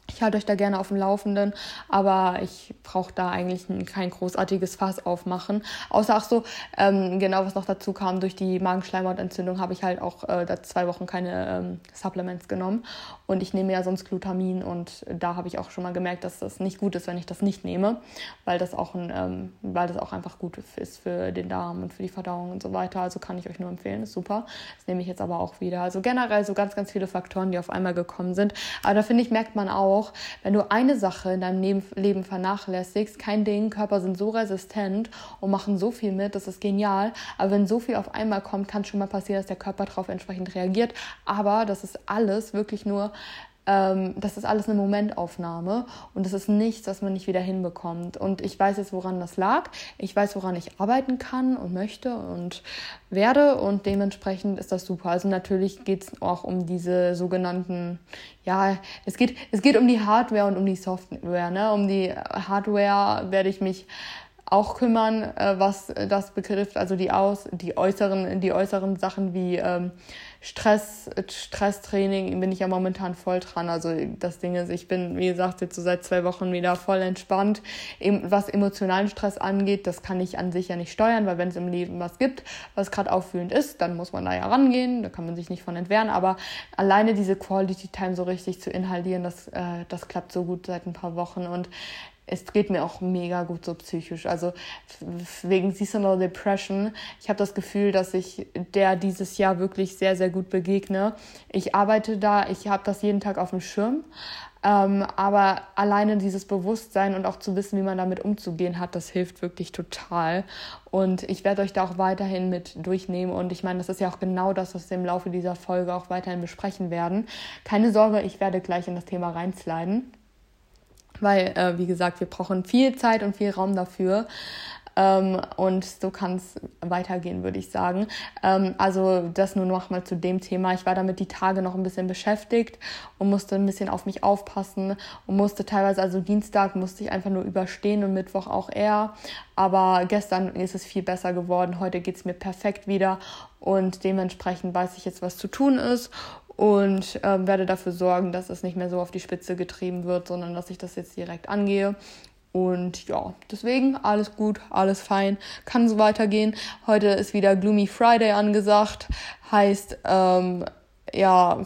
Ich halte euch da gerne auf dem Laufenden, aber ich brauche da eigentlich kein großartiges Fass aufmachen. Außer auch so, ähm, genau was noch dazu kam, durch die Magenschleimhautentzündung habe ich halt auch äh, da zwei Wochen keine ähm, Supplements genommen. Und ich nehme ja sonst Glutamin und da habe ich auch schon mal gemerkt, dass das nicht gut ist, wenn ich das nicht nehme, weil das auch, ein, ähm, weil das auch einfach gut ist für den Darm und für die Verdauung und so weiter. Also kann ich euch nur empfehlen, ist super. Das nehme ich jetzt aber auch wieder. Also generell so ganz, ganz viele Faktoren, die auf einmal gekommen sind. Aber da finde ich, merkt man auch, auch, wenn du eine Sache in deinem Leben vernachlässigst, kein Ding, Körper sind so resistent und machen so viel mit, das ist genial. Aber wenn so viel auf einmal kommt, kann schon mal passieren, dass der Körper darauf entsprechend reagiert. Aber das ist alles wirklich nur ähm, das ist alles eine Momentaufnahme und das ist nichts, was man nicht wieder hinbekommt. Und ich weiß jetzt, woran das lag. Ich weiß, woran ich arbeiten kann und möchte und werde und dementsprechend ist das super. Also natürlich geht es auch um diese sogenannten, ja, es geht, es geht um die Hardware und um die Software. Ne? Um die Hardware werde ich mich auch kümmern, äh, was das betrifft, also die aus, die äußeren, die äußeren Sachen wie ähm, Stress, Stresstraining bin ich ja momentan voll dran. Also das Ding ist, ich bin, wie gesagt, jetzt so seit zwei Wochen wieder voll entspannt. Was emotionalen Stress angeht, das kann ich an sich ja nicht steuern, weil wenn es im Leben was gibt, was gerade auffühlend ist, dann muss man da ja rangehen, da kann man sich nicht von entwehren. Aber alleine diese Quality Time so richtig zu inhalieren, das, äh, das klappt so gut seit ein paar Wochen. Und es geht mir auch mega gut so psychisch. Also wegen Seasonal Depression, ich habe das Gefühl, dass ich der dieses Jahr wirklich sehr, sehr gut begegne. Ich arbeite da, ich habe das jeden Tag auf dem Schirm. Ähm, aber alleine dieses Bewusstsein und auch zu wissen, wie man damit umzugehen hat, das hilft wirklich total. Und ich werde euch da auch weiterhin mit durchnehmen. Und ich meine, das ist ja auch genau das, was wir im Laufe dieser Folge auch weiterhin besprechen werden. Keine Sorge, ich werde gleich in das Thema reinsliden weil, äh, wie gesagt, wir brauchen viel Zeit und viel Raum dafür. Ähm, und so kann es weitergehen, würde ich sagen. Ähm, also das nur noch mal zu dem Thema. Ich war damit die Tage noch ein bisschen beschäftigt und musste ein bisschen auf mich aufpassen und musste teilweise, also Dienstag musste ich einfach nur überstehen und Mittwoch auch eher. Aber gestern ist es viel besser geworden. Heute geht es mir perfekt wieder und dementsprechend weiß ich jetzt, was zu tun ist und ähm, werde dafür sorgen, dass es nicht mehr so auf die Spitze getrieben wird, sondern dass ich das jetzt direkt angehe. Und ja, deswegen alles gut, alles fein, kann so weitergehen. Heute ist wieder Gloomy Friday angesagt, heißt ähm, ja,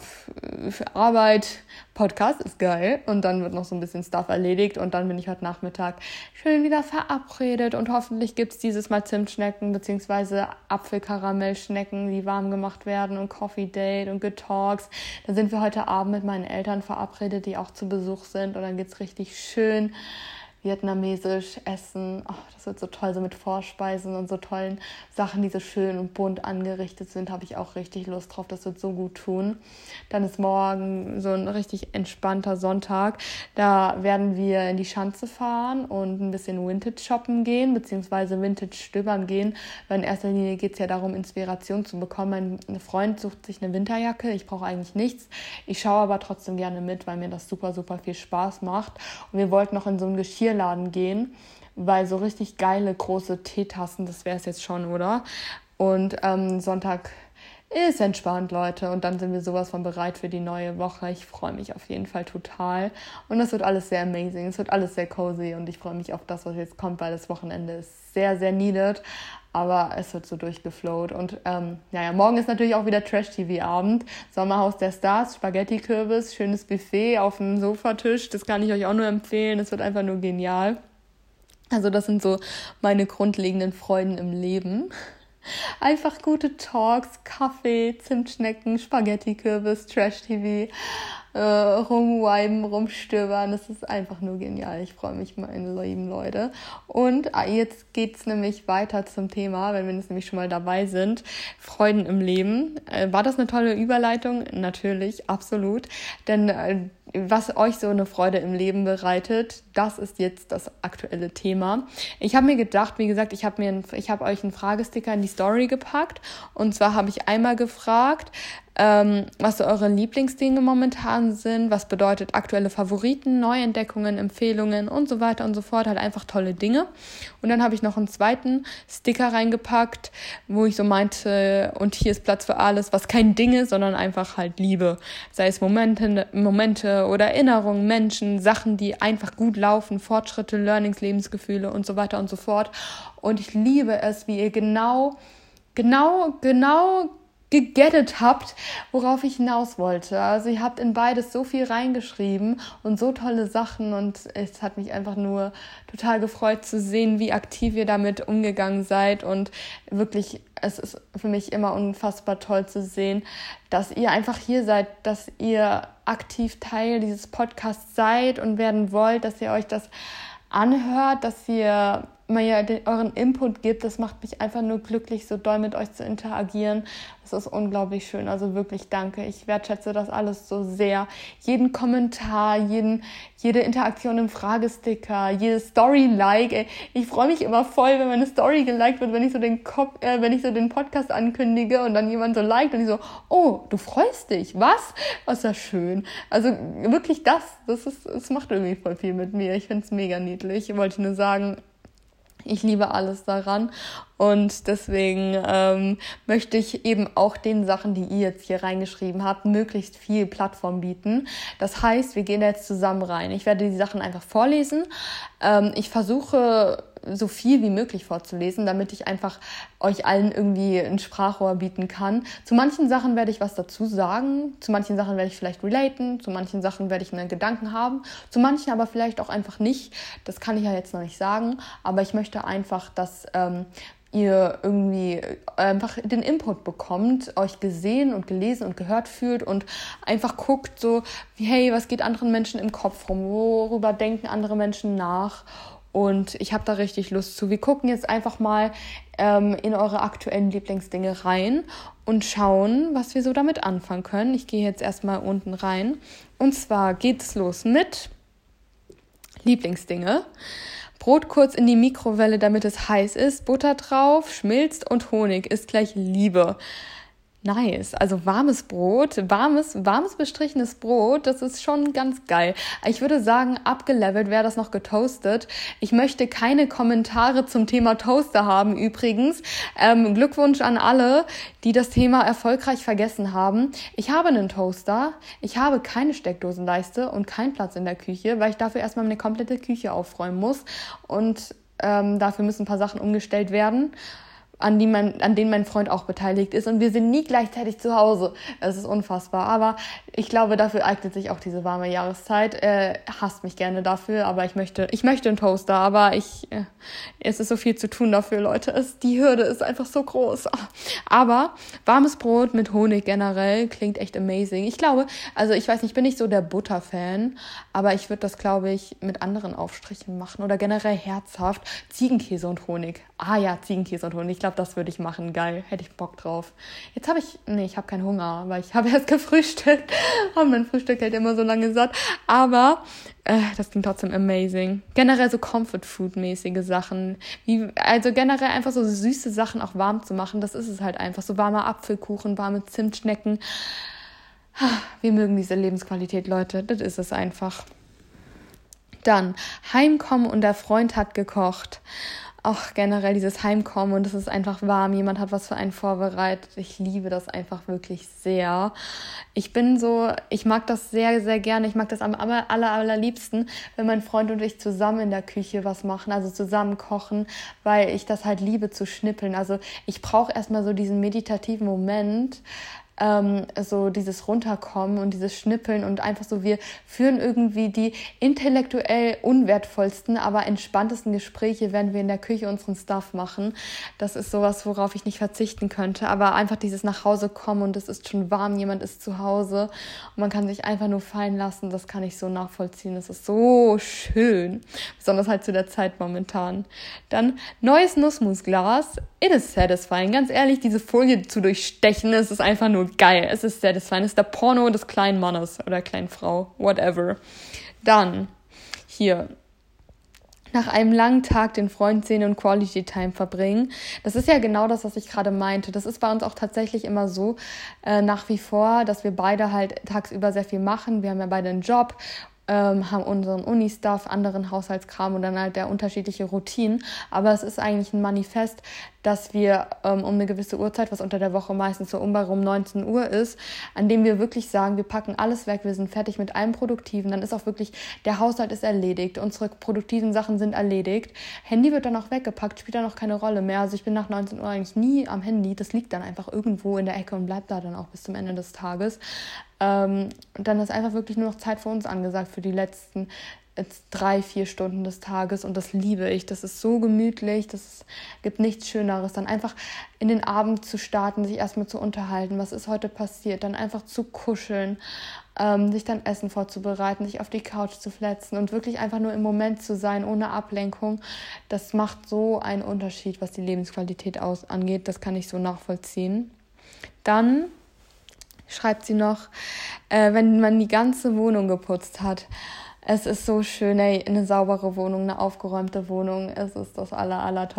Arbeit, Podcast ist geil und dann wird noch so ein bisschen Stuff erledigt und dann bin ich heute Nachmittag schön wieder verabredet und hoffentlich gibt es dieses Mal Zimtschnecken bzw. Apfelkaramellschnecken, die warm gemacht werden und Coffee Date und Good Talks. Dann sind wir heute Abend mit meinen Eltern verabredet, die auch zu Besuch sind und dann geht's richtig schön vietnamesisch essen. Oh, das wird so toll, so mit Vorspeisen und so tollen Sachen, die so schön und bunt angerichtet sind, habe ich auch richtig Lust drauf. Das wird so gut tun. Dann ist morgen so ein richtig entspannter Sonntag. Da werden wir in die Schanze fahren und ein bisschen Vintage shoppen gehen, beziehungsweise Vintage stöbern gehen. Weil in erster Linie geht es ja darum, Inspiration zu bekommen. Mein Freund sucht sich eine Winterjacke. Ich brauche eigentlich nichts. Ich schaue aber trotzdem gerne mit, weil mir das super, super viel Spaß macht. Und wir wollten noch in so ein Geschirr Geschirrladen gehen, weil so richtig geile große Teetassen, das wäre es jetzt schon, oder? Und ähm, Sonntag ist entspannt, Leute. Und dann sind wir sowas von bereit für die neue Woche. Ich freue mich auf jeden Fall total. Und das wird alles sehr amazing. Es wird alles sehr cozy. Und ich freue mich auf das, was jetzt kommt, weil das Wochenende ist sehr, sehr needed. Aber es wird so durchgeflowt. Und ähm, ja, ja, morgen ist natürlich auch wieder Trash-TV-Abend. Sommerhaus der Stars, Spaghetti-Kürbis, schönes Buffet auf dem Sofatisch. Das kann ich euch auch nur empfehlen. Es wird einfach nur genial. Also das sind so meine grundlegenden Freuden im Leben. Einfach gute Talks, Kaffee, Zimtschnecken, Spaghetti-Kürbis, Trash-TV äh, rumwiben, rumstöbern. Das ist einfach nur genial. Ich freue mich, meine lieben Leute. Und ah, jetzt geht's nämlich weiter zum Thema, wenn wir jetzt nämlich schon mal dabei sind. Freuden im Leben. Äh, war das eine tolle Überleitung? Natürlich, absolut. Denn äh, was euch so eine Freude im Leben bereitet, das ist jetzt das aktuelle Thema. Ich habe mir gedacht, wie gesagt, ich habe mir, ich habe euch einen Fragesticker in die Story gepackt und zwar habe ich einmal gefragt, ähm, was so eure Lieblingsdinge momentan sind, was bedeutet aktuelle Favoriten, Neuentdeckungen, Empfehlungen und so weiter und so fort, halt einfach tolle Dinge. Und dann habe ich noch einen zweiten Sticker reingepackt, wo ich so meinte, und hier ist Platz für alles, was kein Ding ist, sondern einfach halt Liebe. Sei es Momente, Momente oder Erinnerungen, Menschen, Sachen, die einfach gut laufen, Fortschritte, Learnings, Lebensgefühle und so weiter und so fort. Und ich liebe es, wie ihr genau, genau, genau gegettet habt, worauf ich hinaus wollte. Also ihr habt in beides so viel reingeschrieben und so tolle Sachen und es hat mich einfach nur total gefreut zu sehen, wie aktiv ihr damit umgegangen seid und wirklich, es ist für mich immer unfassbar toll zu sehen, dass ihr einfach hier seid, dass ihr aktiv Teil dieses Podcasts seid und werden wollt, dass ihr euch das anhört, dass ihr ja den, euren Input gibt. Das macht mich einfach nur glücklich, so doll mit euch zu interagieren. Das ist unglaublich schön. Also wirklich danke. Ich wertschätze das alles so sehr. Jeden Kommentar, jeden, jede Interaktion im Fragesticker, jedes Story-Like. Ich freue mich immer voll, wenn meine Story geliked wird, wenn ich so den Kopf, äh, wenn ich so den Podcast ankündige und dann jemand so liked und ich so, oh, du freust dich, was? Was ist das schön. Also wirklich das, das ist, es macht irgendwie voll viel mit mir. Ich finde es mega niedlich. Ich wollte nur sagen, ich liebe alles daran und deswegen ähm, möchte ich eben auch den Sachen, die ihr jetzt hier reingeschrieben habt, möglichst viel Plattform bieten. Das heißt, wir gehen da jetzt zusammen rein. Ich werde die Sachen einfach vorlesen. Ähm, ich versuche so viel wie möglich vorzulesen, damit ich einfach euch allen irgendwie ein Sprachrohr bieten kann. Zu manchen Sachen werde ich was dazu sagen, zu manchen Sachen werde ich vielleicht relaten, zu manchen Sachen werde ich einen Gedanken haben, zu manchen aber vielleicht auch einfach nicht. Das kann ich ja jetzt noch nicht sagen, aber ich möchte einfach, dass ähm, ihr irgendwie einfach den Input bekommt, euch gesehen und gelesen und gehört fühlt und einfach guckt so, hey, was geht anderen Menschen im Kopf rum? Worüber denken andere Menschen nach? Und ich habe da richtig Lust zu. Wir gucken jetzt einfach mal ähm, in eure aktuellen Lieblingsdinge rein und schauen, was wir so damit anfangen können. Ich gehe jetzt erstmal unten rein. Und zwar geht es los mit Lieblingsdinge. Brot kurz in die Mikrowelle, damit es heiß ist, Butter drauf, schmilzt und Honig ist gleich Liebe nice. Also warmes Brot, warmes, warmes bestrichenes Brot, das ist schon ganz geil. Ich würde sagen, abgelevelt wäre das noch getoastet. Ich möchte keine Kommentare zum Thema Toaster haben übrigens. Ähm, Glückwunsch an alle, die das Thema erfolgreich vergessen haben. Ich habe einen Toaster, ich habe keine Steckdosenleiste und keinen Platz in der Küche, weil ich dafür erstmal eine komplette Küche aufräumen muss und ähm, dafür müssen ein paar Sachen umgestellt werden an, die mein, an denen mein Freund auch beteiligt ist. Und wir sind nie gleichzeitig zu Hause. Es ist unfassbar. Aber ich glaube, dafür eignet sich auch diese warme Jahreszeit. Er hasst mich gerne dafür, aber ich möchte, ich möchte einen Toaster. Aber ich, äh, es ist so viel zu tun dafür, Leute. Es, die Hürde ist einfach so groß. Aber warmes Brot mit Honig generell klingt echt amazing. Ich glaube, also ich weiß nicht, ich bin nicht so der Butterfan, aber ich würde das, glaube ich, mit anderen Aufstrichen machen oder generell herzhaft. Ziegenkäse und Honig. Ah ja, Ziegenkäse und Honig. Ich glaube, das würde ich machen. Geil. Hätte ich Bock drauf. Jetzt habe ich, nee, ich habe keinen Hunger, weil ich habe erst gefrühstückt. Und mein Frühstück hält immer so lange satt. Aber äh, das klingt trotzdem amazing. Generell so Comfort Food mäßige Sachen. Wie, also generell einfach so süße Sachen auch warm zu machen. Das ist es halt einfach. So warmer Apfelkuchen, warme Zimtschnecken. Wir mögen diese Lebensqualität, Leute. Das ist es einfach. Dann heimkommen und der Freund hat gekocht auch generell dieses Heimkommen und es ist einfach warm, jemand hat was für einen vorbereitet. Ich liebe das einfach wirklich sehr. Ich bin so, ich mag das sehr, sehr gerne. Ich mag das am aller, aller, allerliebsten, wenn mein Freund und ich zusammen in der Küche was machen, also zusammen kochen, weil ich das halt liebe zu schnippeln. Also ich brauche erstmal so diesen meditativen Moment, ähm, so dieses Runterkommen und dieses Schnippeln und einfach so, wir führen irgendwie die intellektuell unwertvollsten, aber entspanntesten Gespräche, wenn wir in der Küche unseren Stuff machen. Das ist sowas, worauf ich nicht verzichten könnte. Aber einfach dieses nach Hause kommen und es ist schon warm, jemand ist zu Hause und man kann sich einfach nur fallen lassen, das kann ich so nachvollziehen. Das ist so schön. Besonders halt zu der Zeit momentan. Dann neues Nussmusglas. It is satisfying. Ganz ehrlich, diese Folie zu durchstechen, es ist einfach nur geil. Es ist satisfying. Es ist der Porno des kleinen Mannes oder kleinen Frau. Whatever. Dann hier nach einem langen Tag den Freund sehen und Quality Time verbringen. Das ist ja genau das, was ich gerade meinte. Das ist bei uns auch tatsächlich immer so äh, nach wie vor, dass wir beide halt tagsüber sehr viel machen. Wir haben ja beide einen Job ähm, haben unseren Uni-Stuff, anderen Haushaltskram und dann halt der unterschiedliche Routinen. Aber es ist eigentlich ein Manifest, dass wir ähm, um eine gewisse Uhrzeit, was unter der Woche meistens so um bei rum 19 Uhr ist, an dem wir wirklich sagen, wir packen alles weg, wir sind fertig mit allem Produktiven, dann ist auch wirklich, der Haushalt ist erledigt, unsere produktiven Sachen sind erledigt. Handy wird dann auch weggepackt, spielt dann auch keine Rolle mehr. Also ich bin nach 19 Uhr eigentlich nie am Handy, das liegt dann einfach irgendwo in der Ecke und bleibt da dann auch bis zum Ende des Tages. Ähm, und dann ist einfach wirklich nur noch Zeit für uns angesagt für die letzten jetzt drei, vier Stunden des Tages und das liebe ich. Das ist so gemütlich, das gibt nichts Schöneres. Dann einfach in den Abend zu starten, sich erstmal zu unterhalten, was ist heute passiert, dann einfach zu kuscheln, ähm, sich dann Essen vorzubereiten, sich auf die Couch zu fletzen und wirklich einfach nur im Moment zu sein, ohne Ablenkung. Das macht so einen Unterschied, was die Lebensqualität aus angeht. Das kann ich so nachvollziehen. Dann schreibt sie noch, äh, wenn man die ganze Wohnung geputzt hat. Es ist so schön, ey, eine saubere Wohnung, eine aufgeräumte Wohnung. Es ist das aller, aller.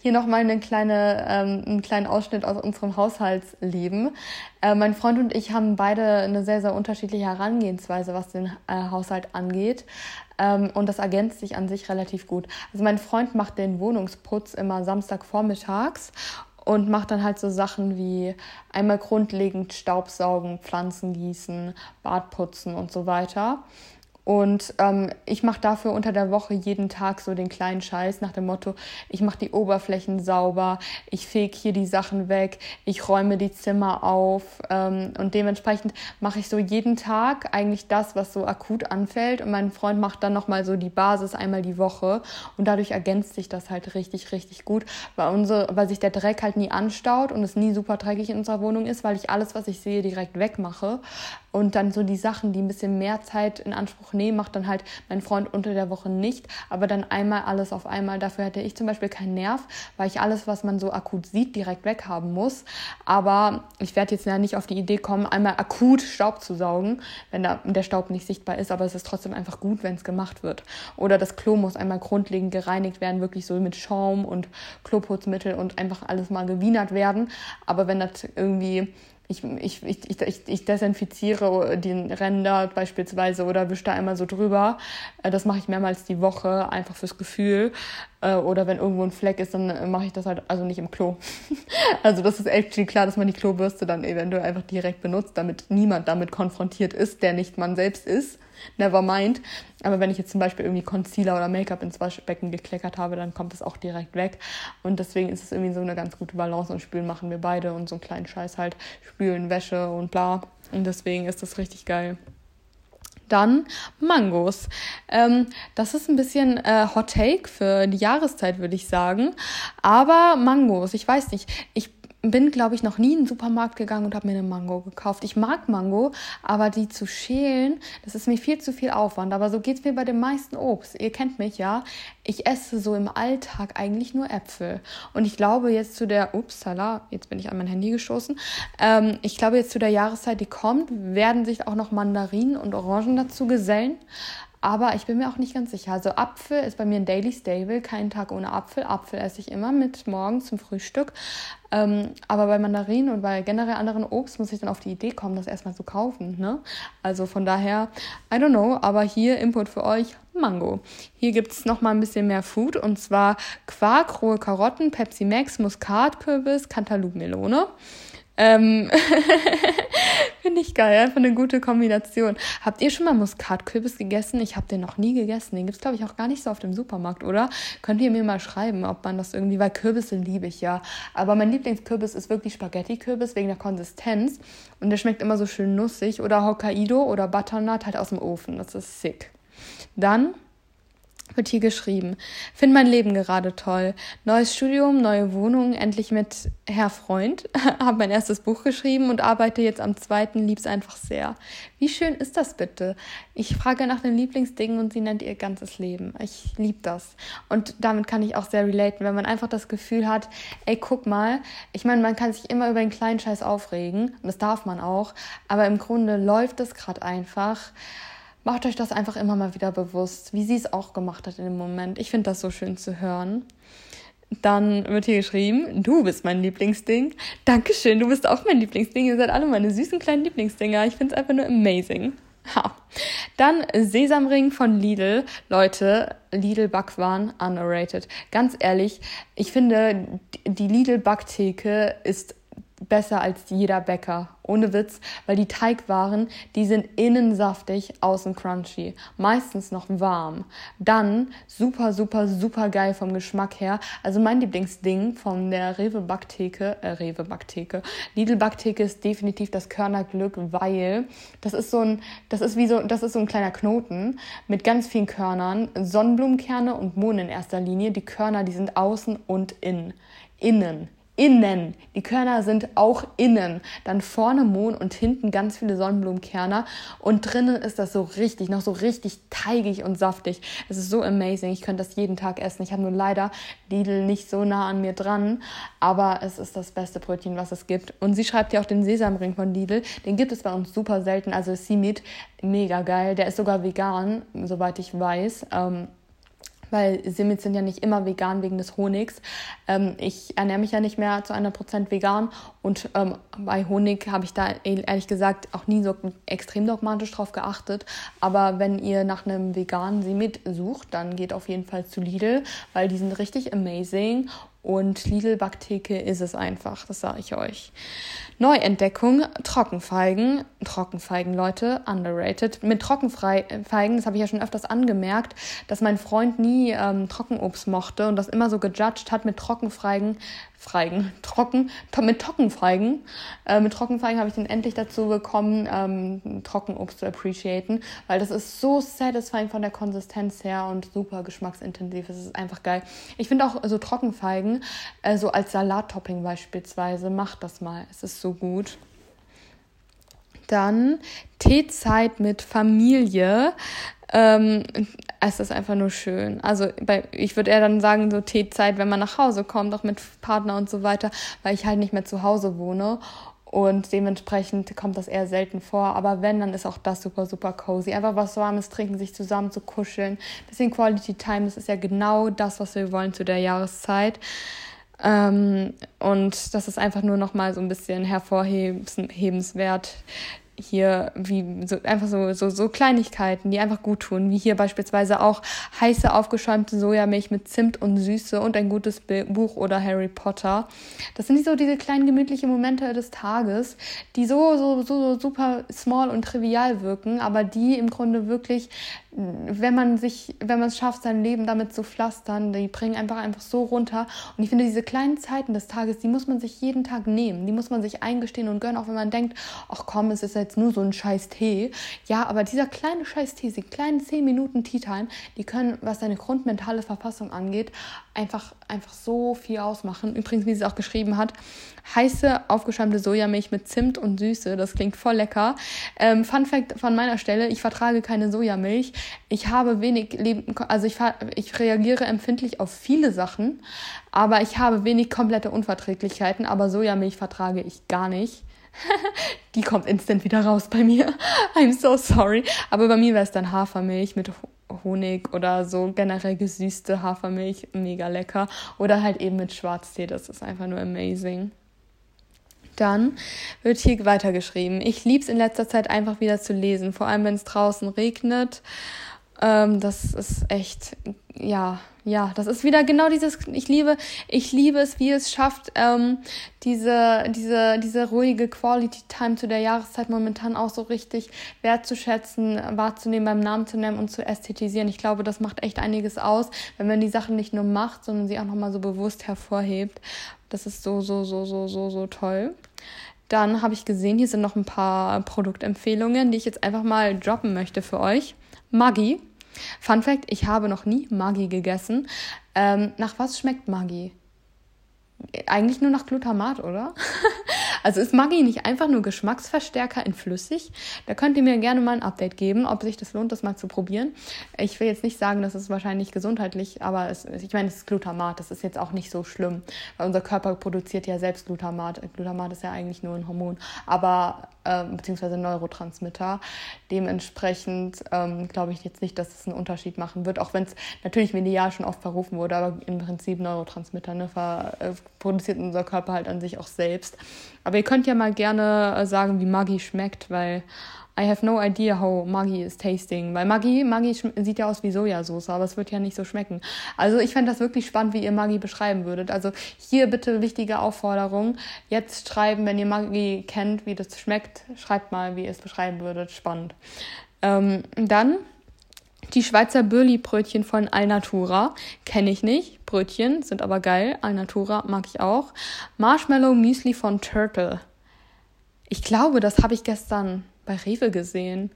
Hier nochmal eine kleine, ähm, einen kleinen Ausschnitt aus unserem Haushaltsleben. Äh, mein Freund und ich haben beide eine sehr, sehr unterschiedliche Herangehensweise, was den äh, Haushalt angeht. Ähm, und das ergänzt sich an sich relativ gut. Also mein Freund macht den Wohnungsputz immer Samstagvormittags und macht dann halt so Sachen wie einmal grundlegend Staubsaugen, Pflanzen gießen, Bad putzen und so weiter. Und ähm, ich mache dafür unter der Woche jeden Tag so den kleinen Scheiß nach dem Motto, ich mache die Oberflächen sauber, ich fege hier die Sachen weg, ich räume die Zimmer auf ähm, und dementsprechend mache ich so jeden Tag eigentlich das, was so akut anfällt. Und mein Freund macht dann nochmal so die Basis einmal die Woche. Und dadurch ergänzt sich das halt richtig, richtig gut, weil, unsere, weil sich der Dreck halt nie anstaut und es nie super dreckig in unserer Wohnung ist, weil ich alles, was ich sehe, direkt wegmache Und dann so die Sachen, die ein bisschen mehr Zeit in Anspruch nehmen, macht dann halt mein Freund unter der Woche nicht. Aber dann einmal alles auf einmal. Dafür hätte ich zum Beispiel keinen Nerv, weil ich alles, was man so akut sieht, direkt weghaben muss. Aber ich werde jetzt ja nicht auf die Idee kommen, einmal akut Staub zu saugen, wenn da der Staub nicht sichtbar ist. Aber es ist trotzdem einfach gut, wenn es gemacht wird. Oder das Klo muss einmal grundlegend gereinigt werden, wirklich so mit Schaum und Kloputzmittel und einfach alles mal gewienert werden. Aber wenn das irgendwie ich, ich, ich, ich, ich desinfiziere den Ränder beispielsweise oder wische da einmal so drüber. Äh, das mache ich mehrmals die Woche, einfach fürs Gefühl. Äh, oder wenn irgendwo ein Fleck ist, dann mache ich das halt, also nicht im Klo. also das ist echt klar, dass man die Klobürste dann eventuell einfach direkt benutzt, damit niemand damit konfrontiert ist, der nicht man selbst ist never mind. Aber wenn ich jetzt zum Beispiel irgendwie Concealer oder Make-up ins Waschbecken gekleckert habe, dann kommt das auch direkt weg. Und deswegen ist es irgendwie so eine ganz gute Balance und Spülen machen wir beide und so einen kleinen Scheiß halt. Spülen, Wäsche und bla. Und deswegen ist das richtig geil. Dann Mangos. Ähm, das ist ein bisschen äh, Hot Take für die Jahreszeit, würde ich sagen. Aber Mangos, ich weiß nicht. Ich bin, glaube ich, noch nie in den Supermarkt gegangen und habe mir eine Mango gekauft. Ich mag Mango, aber die zu schälen, das ist mir viel zu viel Aufwand. Aber so geht es mir bei den meisten Obst. Ihr kennt mich ja. Ich esse so im Alltag eigentlich nur Äpfel. Und ich glaube jetzt zu der, upsala, jetzt bin ich an mein Handy gestoßen. Ähm, ich glaube jetzt zu der Jahreszeit, die kommt, werden sich auch noch Mandarinen und Orangen dazu gesellen. Aber ich bin mir auch nicht ganz sicher. Also Apfel ist bei mir ein Daily Stable, kein Tag ohne Apfel. Apfel esse ich immer mit morgens zum Frühstück. Ähm, aber bei Mandarinen und bei generell anderen Obst muss ich dann auf die Idee kommen, das erstmal zu kaufen. Ne? Also von daher, I don't know, aber hier Input für euch, Mango. Hier gibt es nochmal ein bisschen mehr Food und zwar Quark, rohe Karotten, Pepsi Max, Muskatkürbis, Cantaloupe-Melone. Ähm Finde ich geil, einfach eine gute Kombination. Habt ihr schon mal Muskatkürbis gegessen? Ich habe den noch nie gegessen. Den gibt es, glaube ich, auch gar nicht so auf dem Supermarkt, oder? Könnt ihr mir mal schreiben, ob man das irgendwie, weil Kürbisse liebe ich ja. Aber mein Lieblingskürbis ist wirklich Spaghetti-Kürbis wegen der Konsistenz. Und der schmeckt immer so schön nussig. Oder Hokkaido oder Butternut halt aus dem Ofen. Das ist sick. Dann wird hier geschrieben. Find mein Leben gerade toll. Neues Studium, neue Wohnung, endlich mit Herr Freund. Hab mein erstes Buch geschrieben und arbeite jetzt am zweiten, lieb's einfach sehr. Wie schön ist das bitte? Ich frage nach den Lieblingsdingen und sie nennt ihr ganzes Leben. Ich lieb das. Und damit kann ich auch sehr relaten, wenn man einfach das Gefühl hat, ey, guck mal, ich meine, man kann sich immer über den kleinen Scheiß aufregen und das darf man auch, aber im Grunde läuft es gerade einfach macht euch das einfach immer mal wieder bewusst, wie sie es auch gemacht hat in dem Moment. Ich finde das so schön zu hören. Dann wird hier geschrieben, du bist mein Lieblingsding. Dankeschön, du bist auch mein Lieblingsding. Ihr seid alle meine süßen kleinen Lieblingsdinger. Ich finde es einfach nur amazing. Ha. Dann Sesamring von Lidl. Leute, Lidl Backwaren underrated. Ganz ehrlich, ich finde, die Lidl Backtheke ist besser als jeder Bäcker. Ohne Witz, weil die Teigwaren, die sind innen saftig, außen crunchy. Meistens noch warm. Dann super, super, super geil vom Geschmack her. Also mein Lieblingsding von der Rewe Backtheke, äh, Rewe Backtheke, Lidl Backtheke ist definitiv das Körnerglück, weil das ist so ein, das ist wie so, das ist so ein kleiner Knoten mit ganz vielen Körnern, Sonnenblumenkerne und Mohn in erster Linie. Die Körner, die sind außen und innen. Innen innen. Die Körner sind auch innen. Dann vorne Mohn und hinten ganz viele Sonnenblumenkerne. Und drinnen ist das so richtig, noch so richtig teigig und saftig. Es ist so amazing. Ich könnte das jeden Tag essen. Ich habe nur leider Lidl nicht so nah an mir dran. Aber es ist das beste Brötchen, was es gibt. Und sie schreibt ja auch den Sesamring von Lidl. Den gibt es bei uns super selten. Also Simit, mega geil. Der ist sogar vegan, soweit ich weiß. Ähm, weil Simmits sind ja nicht immer vegan wegen des Honigs. Ähm, ich ernähre mich ja nicht mehr zu 100% vegan und ähm, bei Honig habe ich da ehrlich gesagt auch nie so extrem dogmatisch drauf geachtet. Aber wenn ihr nach einem veganen Simit sucht, dann geht auf jeden Fall zu Lidl, weil die sind richtig amazing und Lidl Backtheke ist es einfach, das sage ich euch. Neuentdeckung, Trockenfeigen. Trockenfeigen, Leute, underrated. Mit Trockenfeigen, das habe ich ja schon öfters angemerkt, dass mein Freund nie ähm, Trockenobst mochte und das immer so gejudged hat mit Trockenfeigen. Feigen, trocken, mit Trockenfeigen. Äh, mit Trockenfeigen habe ich dann endlich dazu bekommen, ähm, Trockenobst zu appreciaten, weil das ist so satisfying von der Konsistenz her und super geschmacksintensiv. Es ist einfach geil. Ich finde auch so Trockenfeigen, äh, so als Salattopping beispielsweise, macht das mal. Es ist so gut. Dann Teezeit mit Familie. Ähm, es ist einfach nur schön. Also bei, ich würde eher dann sagen, so Teezeit, wenn man nach Hause kommt, auch mit Partner und so weiter, weil ich halt nicht mehr zu Hause wohne. Und dementsprechend kommt das eher selten vor. Aber wenn, dann ist auch das super, super cozy. Einfach was Warmes trinken, sich zusammen zu kuscheln. Bisschen Quality Time, das ist ja genau das, was wir wollen zu der Jahreszeit. Ähm, und das ist einfach nur noch mal so ein bisschen hervorhebenswert, hier wie so einfach so, so so Kleinigkeiten, die einfach gut tun, wie hier beispielsweise auch heiße aufgeschäumte Sojamilch mit Zimt und Süße und ein gutes Buch oder Harry Potter. Das sind so diese kleinen gemütlichen Momente des Tages, die so so so, so super small und trivial wirken, aber die im Grunde wirklich wenn man sich, wenn man es schafft, sein Leben damit zu pflastern, die bringen einfach einfach so runter. Und ich finde, diese kleinen Zeiten des Tages, die muss man sich jeden Tag nehmen. Die muss man sich eingestehen und gönnen, auch wenn man denkt, ach komm, es ist jetzt nur so ein scheiß Tee. Ja, aber dieser kleine scheiß Tee, diese kleinen 10 Minuten Tea Time, die können, was deine grundmentale Verfassung angeht, einfach, einfach so viel ausmachen. Übrigens, wie sie es auch geschrieben hat, heiße aufgeschäumte Sojamilch mit Zimt und Süße. Das klingt voll lecker. Ähm, Fun Fact von meiner Stelle, ich vertrage keine Sojamilch. Ich habe wenig Leben, also ich, ich reagiere empfindlich auf viele Sachen, aber ich habe wenig komplette Unverträglichkeiten, aber Sojamilch vertrage ich gar nicht. Die kommt instant wieder raus bei mir. I'm so sorry. Aber bei mir wäre es dann Hafermilch mit Honig oder so generell gesüßte Hafermilch, mega lecker. Oder halt eben mit Schwarztee, das ist einfach nur amazing. Dann wird hier weitergeschrieben. Ich liebe es in letzter Zeit einfach wieder zu lesen, vor allem wenn es draußen regnet. Ähm, das ist echt, ja, ja, das ist wieder genau dieses, ich liebe, ich liebe es, wie es schafft, ähm, diese, diese, diese ruhige Quality Time zu der Jahreszeit momentan auch so richtig wertzuschätzen, wahrzunehmen, beim Namen zu nennen und zu ästhetisieren. Ich glaube, das macht echt einiges aus, wenn man die Sachen nicht nur macht, sondern sie auch nochmal so bewusst hervorhebt. Das ist so, so, so, so, so, so toll. Dann habe ich gesehen, hier sind noch ein paar Produktempfehlungen, die ich jetzt einfach mal droppen möchte für euch. Maggi Fun Fact: Ich habe noch nie Maggi gegessen. Ähm, nach was schmeckt Maggi? Eigentlich nur nach Glutamat, oder? also ist Maggi nicht einfach nur Geschmacksverstärker in flüssig? Da könnt ihr mir gerne mal ein Update geben, ob sich das lohnt, das mal zu probieren. Ich will jetzt nicht sagen, das ist wahrscheinlich gesundheitlich, aber es, ich meine, es ist Glutamat, das ist jetzt auch nicht so schlimm, weil unser Körper produziert ja selbst Glutamat. Glutamat ist ja eigentlich nur ein Hormon, aber äh, beziehungsweise Neurotransmitter. Dementsprechend ähm, glaube ich jetzt nicht, dass es einen Unterschied machen wird, auch wenn es natürlich medial schon oft verrufen wurde, aber im Prinzip Neurotransmitter ne, ver, äh, produziert unser Körper halt an sich auch selbst. Aber ihr könnt ja mal gerne äh, sagen, wie Maggi schmeckt, weil I have no idea how Maggi is tasting. Weil Maggi, Maggi sieht ja aus wie Sojasauce, aber es wird ja nicht so schmecken. Also ich fände das wirklich spannend, wie ihr Maggi beschreiben würdet. Also hier bitte wichtige Aufforderung. Jetzt schreiben, wenn ihr Maggi kennt, wie das schmeckt, schreibt mal, wie ihr es beschreiben würdet. Spannend. Ähm, dann die Schweizer Bürli-Brötchen von Alnatura. Kenne ich nicht. Brötchen sind aber geil. Alnatura mag ich auch. Marshmallow Müsli von Turtle. Ich glaube, das habe ich gestern bei Rewe gesehen.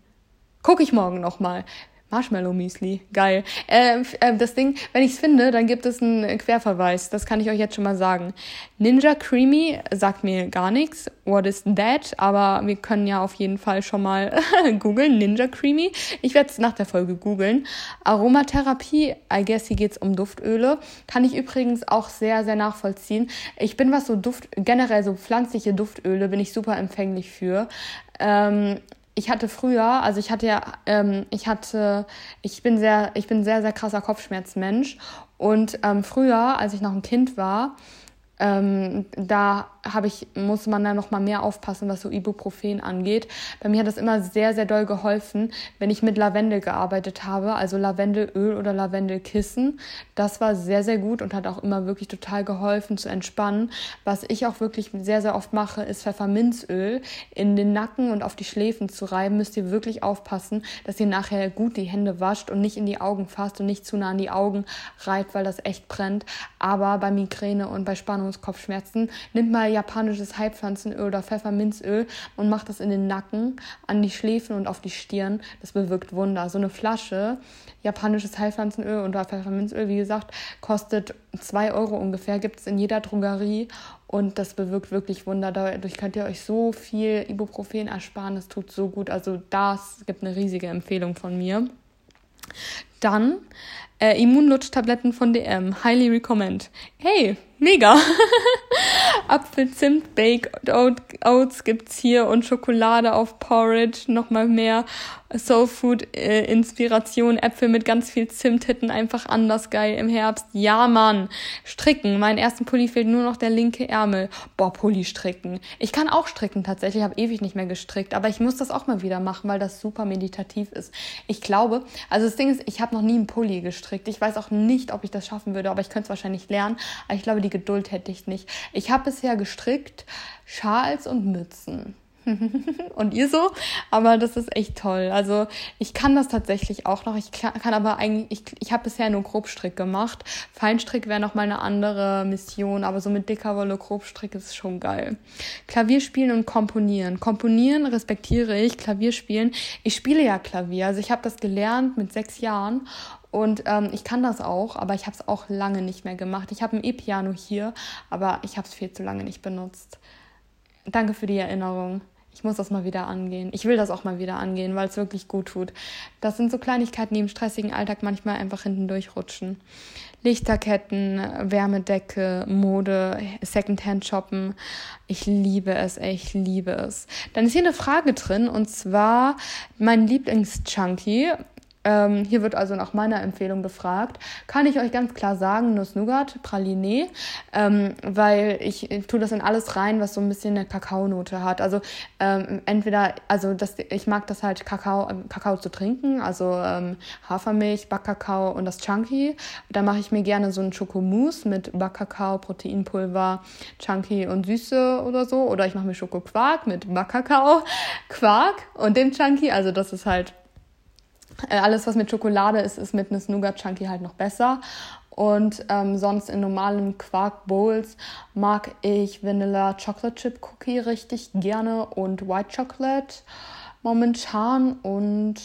Guck ich morgen nochmal. Marshmallow Müsli, geil. Äh, äh, das Ding, wenn ich es finde, dann gibt es einen Querverweis. Das kann ich euch jetzt schon mal sagen. Ninja Creamy sagt mir gar nichts. What is that? Aber wir können ja auf jeden Fall schon mal googeln. Ninja Creamy. Ich werde es nach der Folge googeln. Aromatherapie, I guess hier geht's um Duftöle. Kann ich übrigens auch sehr, sehr nachvollziehen. Ich bin was so Duft, generell so pflanzliche Duftöle bin ich super empfänglich für. Ähm, ich hatte früher, also ich hatte ja, ähm, ich hatte, ich bin sehr, ich bin sehr, sehr krasser Kopfschmerzmensch. Und ähm, früher, als ich noch ein Kind war, ähm, da habe ich, muss man da noch mal mehr aufpassen, was so Ibuprofen angeht. Bei mir hat das immer sehr, sehr doll geholfen, wenn ich mit Lavendel gearbeitet habe, also Lavendelöl oder Lavendelkissen. Das war sehr, sehr gut und hat auch immer wirklich total geholfen zu entspannen. Was ich auch wirklich sehr, sehr oft mache, ist Pfefferminzöl in den Nacken und auf die Schläfen zu reiben. Müsst ihr wirklich aufpassen, dass ihr nachher gut die Hände wascht und nicht in die Augen fasst und nicht zu nah an die Augen reibt, weil das echt brennt. Aber bei Migräne und bei Spannung Entspannungskopfschmerzen, nimmt mal japanisches Heilpflanzenöl oder Pfefferminzöl und macht das in den Nacken, an die Schläfen und auf die Stirn. Das bewirkt Wunder. So eine Flasche japanisches Heilpflanzenöl oder Pfefferminzöl, wie gesagt, kostet 2 Euro ungefähr, gibt es in jeder Drogerie und das bewirkt wirklich Wunder. Dadurch könnt ihr euch so viel Ibuprofen ersparen, das tut so gut. Also das gibt eine riesige Empfehlung von mir. Dann äh, Immunlutsch-Tabletten von DM. Highly recommend. Hey, mega! Apfel, Zimt, Baked Oats gibt's hier und Schokolade auf Porridge, nochmal mehr Soul Food äh, Inspiration, Äpfel mit ganz viel Zimt hitten einfach anders geil im Herbst. Ja, Mann. Stricken. Meinen ersten Pulli fehlt nur noch der linke Ärmel. Boah, Pulli stricken. Ich kann auch stricken tatsächlich, habe ewig nicht mehr gestrickt, aber ich muss das auch mal wieder machen, weil das super meditativ ist. Ich glaube, also das Ding ist, ich habe noch nie einen Pulli gestrickt. Ich weiß auch nicht, ob ich das schaffen würde, aber ich könnte es wahrscheinlich lernen, aber ich glaube, die Geduld hätte ich nicht. Ich habe bisher gestrickt Schals und Mützen. und ihr so. Aber das ist echt toll. Also ich kann das tatsächlich auch noch. Ich kann aber eigentlich, ich, ich habe bisher nur Grobstrick gemacht. Feinstrick wäre noch mal eine andere Mission, aber so mit dicker Wolle Grobstrick ist schon geil. Klavierspielen und komponieren. Komponieren respektiere ich, Klavierspielen. Ich spiele ja Klavier. Also ich habe das gelernt mit sechs Jahren und ähm, ich kann das auch, aber ich habe es auch lange nicht mehr gemacht. Ich habe ein E-Piano hier, aber ich habe es viel zu lange nicht benutzt. Danke für die Erinnerung. Ich muss das mal wieder angehen. Ich will das auch mal wieder angehen, weil es wirklich gut tut. Das sind so Kleinigkeiten, die im stressigen Alltag manchmal einfach hinten durchrutschen. Lichterketten, Wärmedecke, Mode, Secondhand shoppen. Ich liebe es, ey, ich liebe es. Dann ist hier eine Frage drin und zwar mein Lieblings-Chunky ähm, hier wird also nach meiner Empfehlung gefragt. Kann ich euch ganz klar sagen, Nuss-Nougat, Praline, ähm, weil ich, ich tue das in alles rein, was so ein bisschen eine Kakaonote hat. Also ähm, entweder, also das, ich mag das halt Kakao, äh, Kakao zu trinken, also ähm, Hafermilch, Backkakao und das Chunky. Da mache ich mir gerne so einen Schokomousse mit Backkakao, Proteinpulver, Chunky und Süße oder so. Oder ich mache mir Schokoquark mit Backkakao, Quark und dem Chunky. Also das ist halt alles, was mit Schokolade ist, ist mit einem Nougat Chunky halt noch besser. Und ähm, sonst in normalen Quark Bowls mag ich Vanilla Chocolate Chip Cookie richtig gerne und White Chocolate momentan und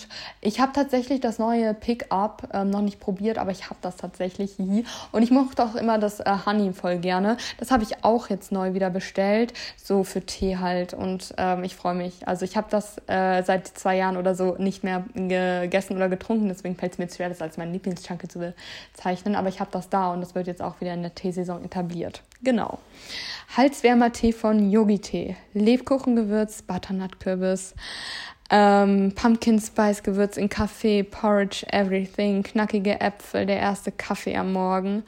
ich habe tatsächlich das neue Pickup ähm, noch nicht probiert, aber ich habe das tatsächlich und ich mochte auch immer das äh, Honey voll gerne. Das habe ich auch jetzt neu wieder bestellt, so für Tee halt und ähm, ich freue mich. Also ich habe das äh, seit zwei Jahren oder so nicht mehr gegessen oder getrunken, deswegen fällt es mir schwer, das als mein Lieblingschunky zu bezeichnen, aber ich habe das da und das wird jetzt auch wieder in der Teesaison etabliert. Genau. Halswärmer-Tee von Yogi-Tee. Lebkuchengewürz, Butternut-Kürbis, ähm, Pumpkin Spice Gewürz in Kaffee, Porridge, Everything, knackige Äpfel, der erste Kaffee am Morgen.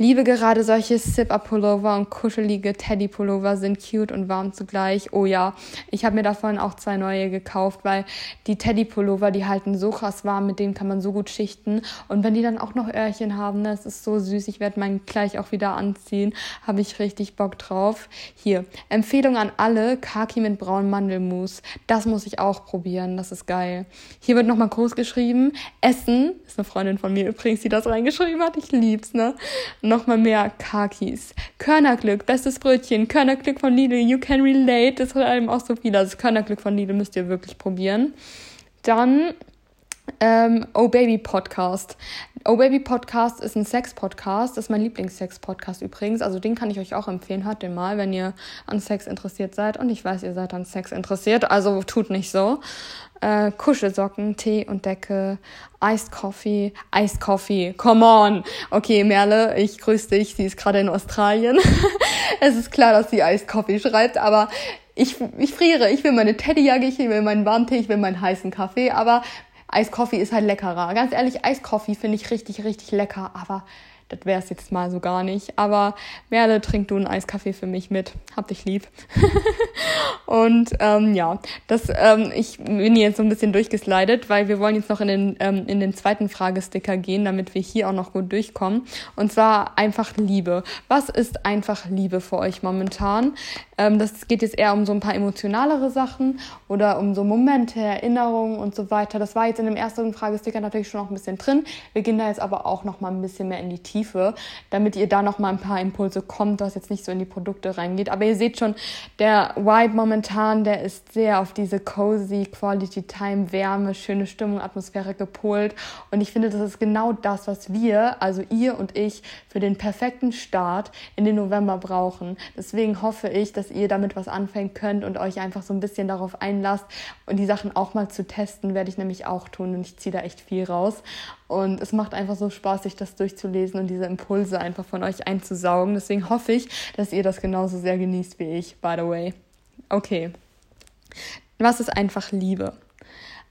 Liebe gerade solche Zipper-Pullover und kuschelige Teddy-Pullover sind cute und warm zugleich. Oh ja, ich habe mir davon auch zwei neue gekauft, weil die Teddy-Pullover, die halten so krass warm, mit denen kann man so gut schichten. Und wenn die dann auch noch Öhrchen haben, das ist so süß. Ich werde meinen gleich auch wieder anziehen. Habe ich richtig Bock drauf. Hier, Empfehlung an alle, Kaki mit braunem Mandelmus. Das muss ich auch probieren, das ist geil. Hier wird nochmal groß geschrieben, Essen, ist eine Freundin von mir übrigens, die das reingeschrieben hat. Ich lieb's, ne? Nochmal mehr Kakis. Körnerglück, bestes Brötchen, Körnerglück von Lidl, you can relate, das hat einem auch so viel. Also Körnerglück von Lidl müsst ihr wirklich probieren. Dann ähm, Oh Baby Podcast. Oh Baby Podcast ist ein Sex-Podcast. Das ist mein Lieblings-Sex-Podcast übrigens. Also den kann ich euch auch empfehlen. Hört den mal, wenn ihr an Sex interessiert seid. Und ich weiß, ihr seid an Sex interessiert. Also tut nicht so. Äh, Kuschelsocken, Tee und Decke, Iced Coffee, Iced Coffee, come on. Okay, Merle, ich grüße dich. Sie ist gerade in Australien. es ist klar, dass sie Iced Coffee schreibt, aber ich, ich friere. Ich will meine Teddyjacke, ich will meinen Warmtee, ich will meinen heißen Kaffee, aber Eiskoffee ist halt leckerer. Ganz ehrlich, Eiskoffee finde ich richtig, richtig lecker, aber das wäre es jetzt mal so gar nicht. Aber Merle, trink du einen Eiskaffee für mich mit. Hab dich lieb. und ähm, ja, das, ähm, ich bin jetzt so ein bisschen durchgeslidet, weil wir wollen jetzt noch in den, ähm, in den zweiten Fragesticker gehen, damit wir hier auch noch gut durchkommen. Und zwar einfach Liebe. Was ist einfach Liebe für euch momentan? Ähm, das geht jetzt eher um so ein paar emotionalere Sachen oder um so Momente, Erinnerungen und so weiter. Das war jetzt in dem ersten Fragesticker natürlich schon noch ein bisschen drin. Wir gehen da jetzt aber auch noch mal ein bisschen mehr in die Tiefe, damit ihr da noch mal ein paar Impulse kommt, was jetzt nicht so in die Produkte reingeht. Aber ihr seht schon, der Vibe momentan, der ist sehr auf diese cozy Quality Time, Wärme, schöne Stimmung, Atmosphäre gepolt. Und ich finde, das ist genau das, was wir, also ihr und ich, für den perfekten Start in den November brauchen. Deswegen hoffe ich, dass ihr damit was anfangen könnt und euch einfach so ein bisschen darauf einlasst. Und die Sachen auch mal zu testen, werde ich nämlich auch tun. Und ich ziehe da echt viel raus. Und es macht einfach so Spaß, sich das durchzulesen und diese Impulse einfach von euch einzusaugen. Deswegen hoffe ich, dass ihr das genauso sehr genießt wie ich, by the way. Okay. Was ist einfach Liebe?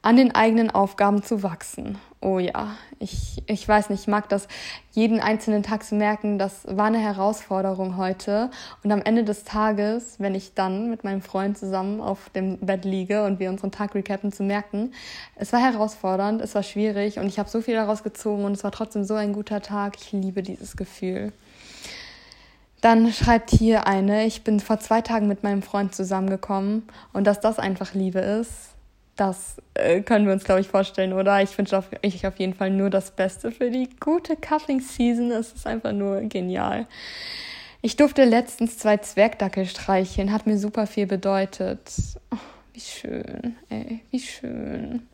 An den eigenen Aufgaben zu wachsen. Oh ja, ich, ich weiß nicht, ich mag das jeden einzelnen Tag zu merken, das war eine Herausforderung heute. Und am Ende des Tages, wenn ich dann mit meinem Freund zusammen auf dem Bett liege und wir unseren Tag recappen, zu merken, es war herausfordernd, es war schwierig und ich habe so viel daraus gezogen und es war trotzdem so ein guter Tag. Ich liebe dieses Gefühl. Dann schreibt hier eine, ich bin vor zwei Tagen mit meinem Freund zusammengekommen und dass das einfach Liebe ist, das äh, können wir uns, glaube ich, vorstellen, oder? Ich wünsche auf, ich auf jeden Fall nur das Beste für die gute Cuffling-Season. Es ist einfach nur genial. Ich durfte letztens zwei Zwergdackel streicheln, hat mir super viel bedeutet. Oh, wie schön, ey, wie schön.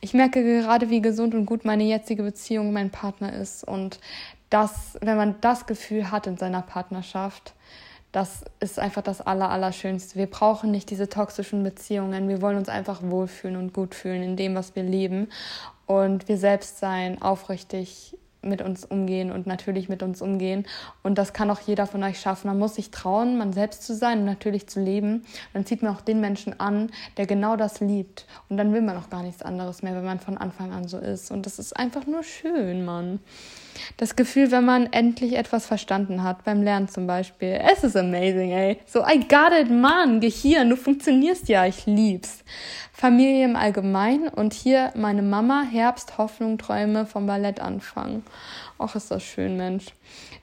Ich merke gerade, wie gesund und gut meine jetzige Beziehung mein Partner ist und das, wenn man das Gefühl hat in seiner Partnerschaft, das ist einfach das Aller, Allerschönste. Wir brauchen nicht diese toxischen Beziehungen. Wir wollen uns einfach wohlfühlen und gut fühlen in dem, was wir leben. Und wir selbst sein, aufrichtig mit uns umgehen und natürlich mit uns umgehen. Und das kann auch jeder von euch schaffen. Man muss sich trauen, man selbst zu sein und natürlich zu leben. Dann zieht man auch den Menschen an, der genau das liebt. Und dann will man auch gar nichts anderes mehr, wenn man von Anfang an so ist. Und das ist einfach nur schön, Mann. Das Gefühl, wenn man endlich etwas verstanden hat, beim Lernen zum Beispiel. Es ist amazing, ey. So, I got it, Mann. Gehirn, du funktionierst ja, ich lieb's. Familie im Allgemeinen und hier meine Mama, Herbst, Hoffnung, Träume vom Ballett anfangen. Och, ist das schön, Mensch.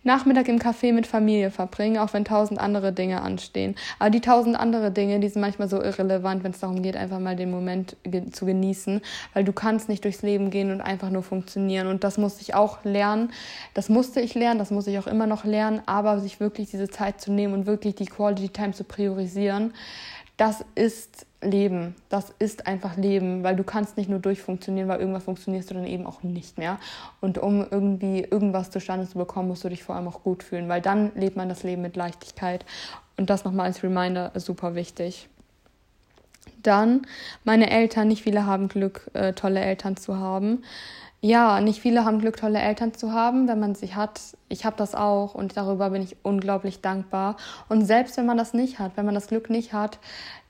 Nachmittag im Café mit Familie verbringen, auch wenn tausend andere Dinge anstehen. Aber die tausend andere Dinge, die sind manchmal so irrelevant, wenn es darum geht, einfach mal den Moment ge zu genießen, weil du kannst nicht durchs Leben gehen und einfach nur funktionieren. Und das musste ich auch lernen. Das musste ich lernen, das muss ich auch immer noch lernen, aber sich wirklich diese Zeit zu nehmen und wirklich die Quality Time zu priorisieren, das ist Leben. Das ist einfach Leben, weil du kannst nicht nur durchfunktionieren, weil irgendwas funktionierst du dann eben auch nicht mehr. Und um irgendwie irgendwas zustande zu bekommen, musst du dich vor allem auch gut fühlen, weil dann lebt man das Leben mit Leichtigkeit. Und das nochmal als Reminder super wichtig. Dann meine Eltern, nicht viele haben Glück, äh, tolle Eltern zu haben. Ja, nicht viele haben Glück, tolle Eltern zu haben, wenn man sie hat. Ich habe das auch und darüber bin ich unglaublich dankbar. Und selbst wenn man das nicht hat, wenn man das Glück nicht hat,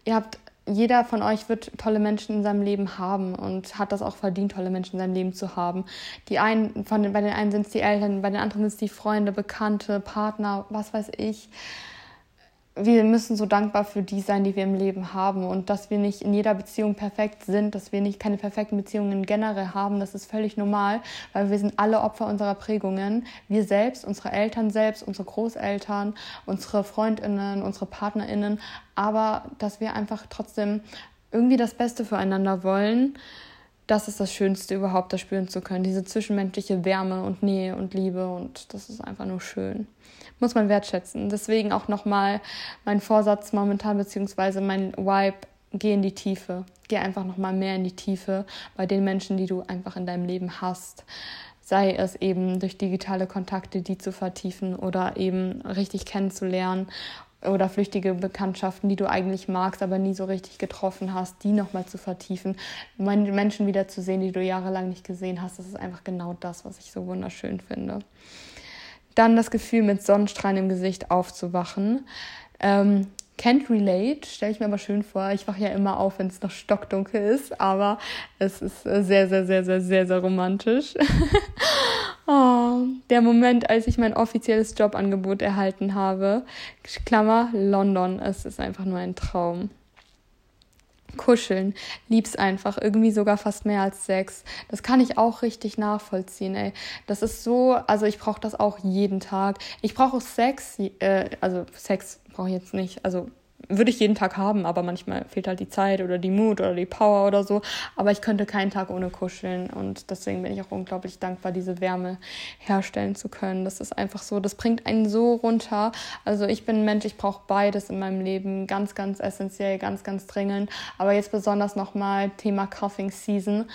ihr habt jeder von euch wird tolle Menschen in seinem Leben haben und hat das auch verdient, tolle Menschen in seinem Leben zu haben. Die einen, von bei den einen sind es die Eltern, bei den anderen sind es die Freunde, Bekannte, Partner, was weiß ich wir müssen so dankbar für die sein, die wir im Leben haben und dass wir nicht in jeder Beziehung perfekt sind, dass wir nicht keine perfekten Beziehungen generell haben, das ist völlig normal, weil wir sind alle Opfer unserer Prägungen. Wir selbst, unsere Eltern selbst, unsere Großeltern, unsere Freundinnen, unsere Partnerinnen, aber dass wir einfach trotzdem irgendwie das Beste füreinander wollen. Das ist das Schönste überhaupt, das spüren zu können. Diese zwischenmenschliche Wärme und Nähe und Liebe und das ist einfach nur schön muss man wertschätzen. Deswegen auch nochmal mein Vorsatz momentan, beziehungsweise mein Vibe, geh in die Tiefe. Geh einfach nochmal mehr in die Tiefe bei den Menschen, die du einfach in deinem Leben hast. Sei es eben durch digitale Kontakte, die zu vertiefen oder eben richtig kennenzulernen oder flüchtige Bekanntschaften, die du eigentlich magst, aber nie so richtig getroffen hast, die nochmal zu vertiefen, Menschen wieder zu sehen, die du jahrelang nicht gesehen hast. Das ist einfach genau das, was ich so wunderschön finde. Dann das Gefühl, mit Sonnenstrahlen im Gesicht aufzuwachen. Ähm, can't relate, stelle ich mir aber schön vor. Ich wache ja immer auf, wenn es noch stockdunkel ist, aber es ist sehr, sehr, sehr, sehr, sehr, sehr romantisch. oh, der Moment, als ich mein offizielles Jobangebot erhalten habe. Klammer, London. Es ist einfach nur ein Traum. Kuscheln, lieb's einfach, irgendwie sogar fast mehr als Sex. Das kann ich auch richtig nachvollziehen, ey. Das ist so, also ich brauche das auch jeden Tag. Ich brauche Sex, äh, also Sex brauche ich jetzt nicht, also würde ich jeden Tag haben, aber manchmal fehlt halt die Zeit oder die Mut oder die Power oder so. Aber ich könnte keinen Tag ohne kuscheln und deswegen bin ich auch unglaublich dankbar, diese Wärme herstellen zu können. Das ist einfach so, das bringt einen so runter. Also ich bin ein Mensch, ich brauche beides in meinem Leben, ganz, ganz essentiell, ganz, ganz dringend. Aber jetzt besonders nochmal Thema Coughing Season.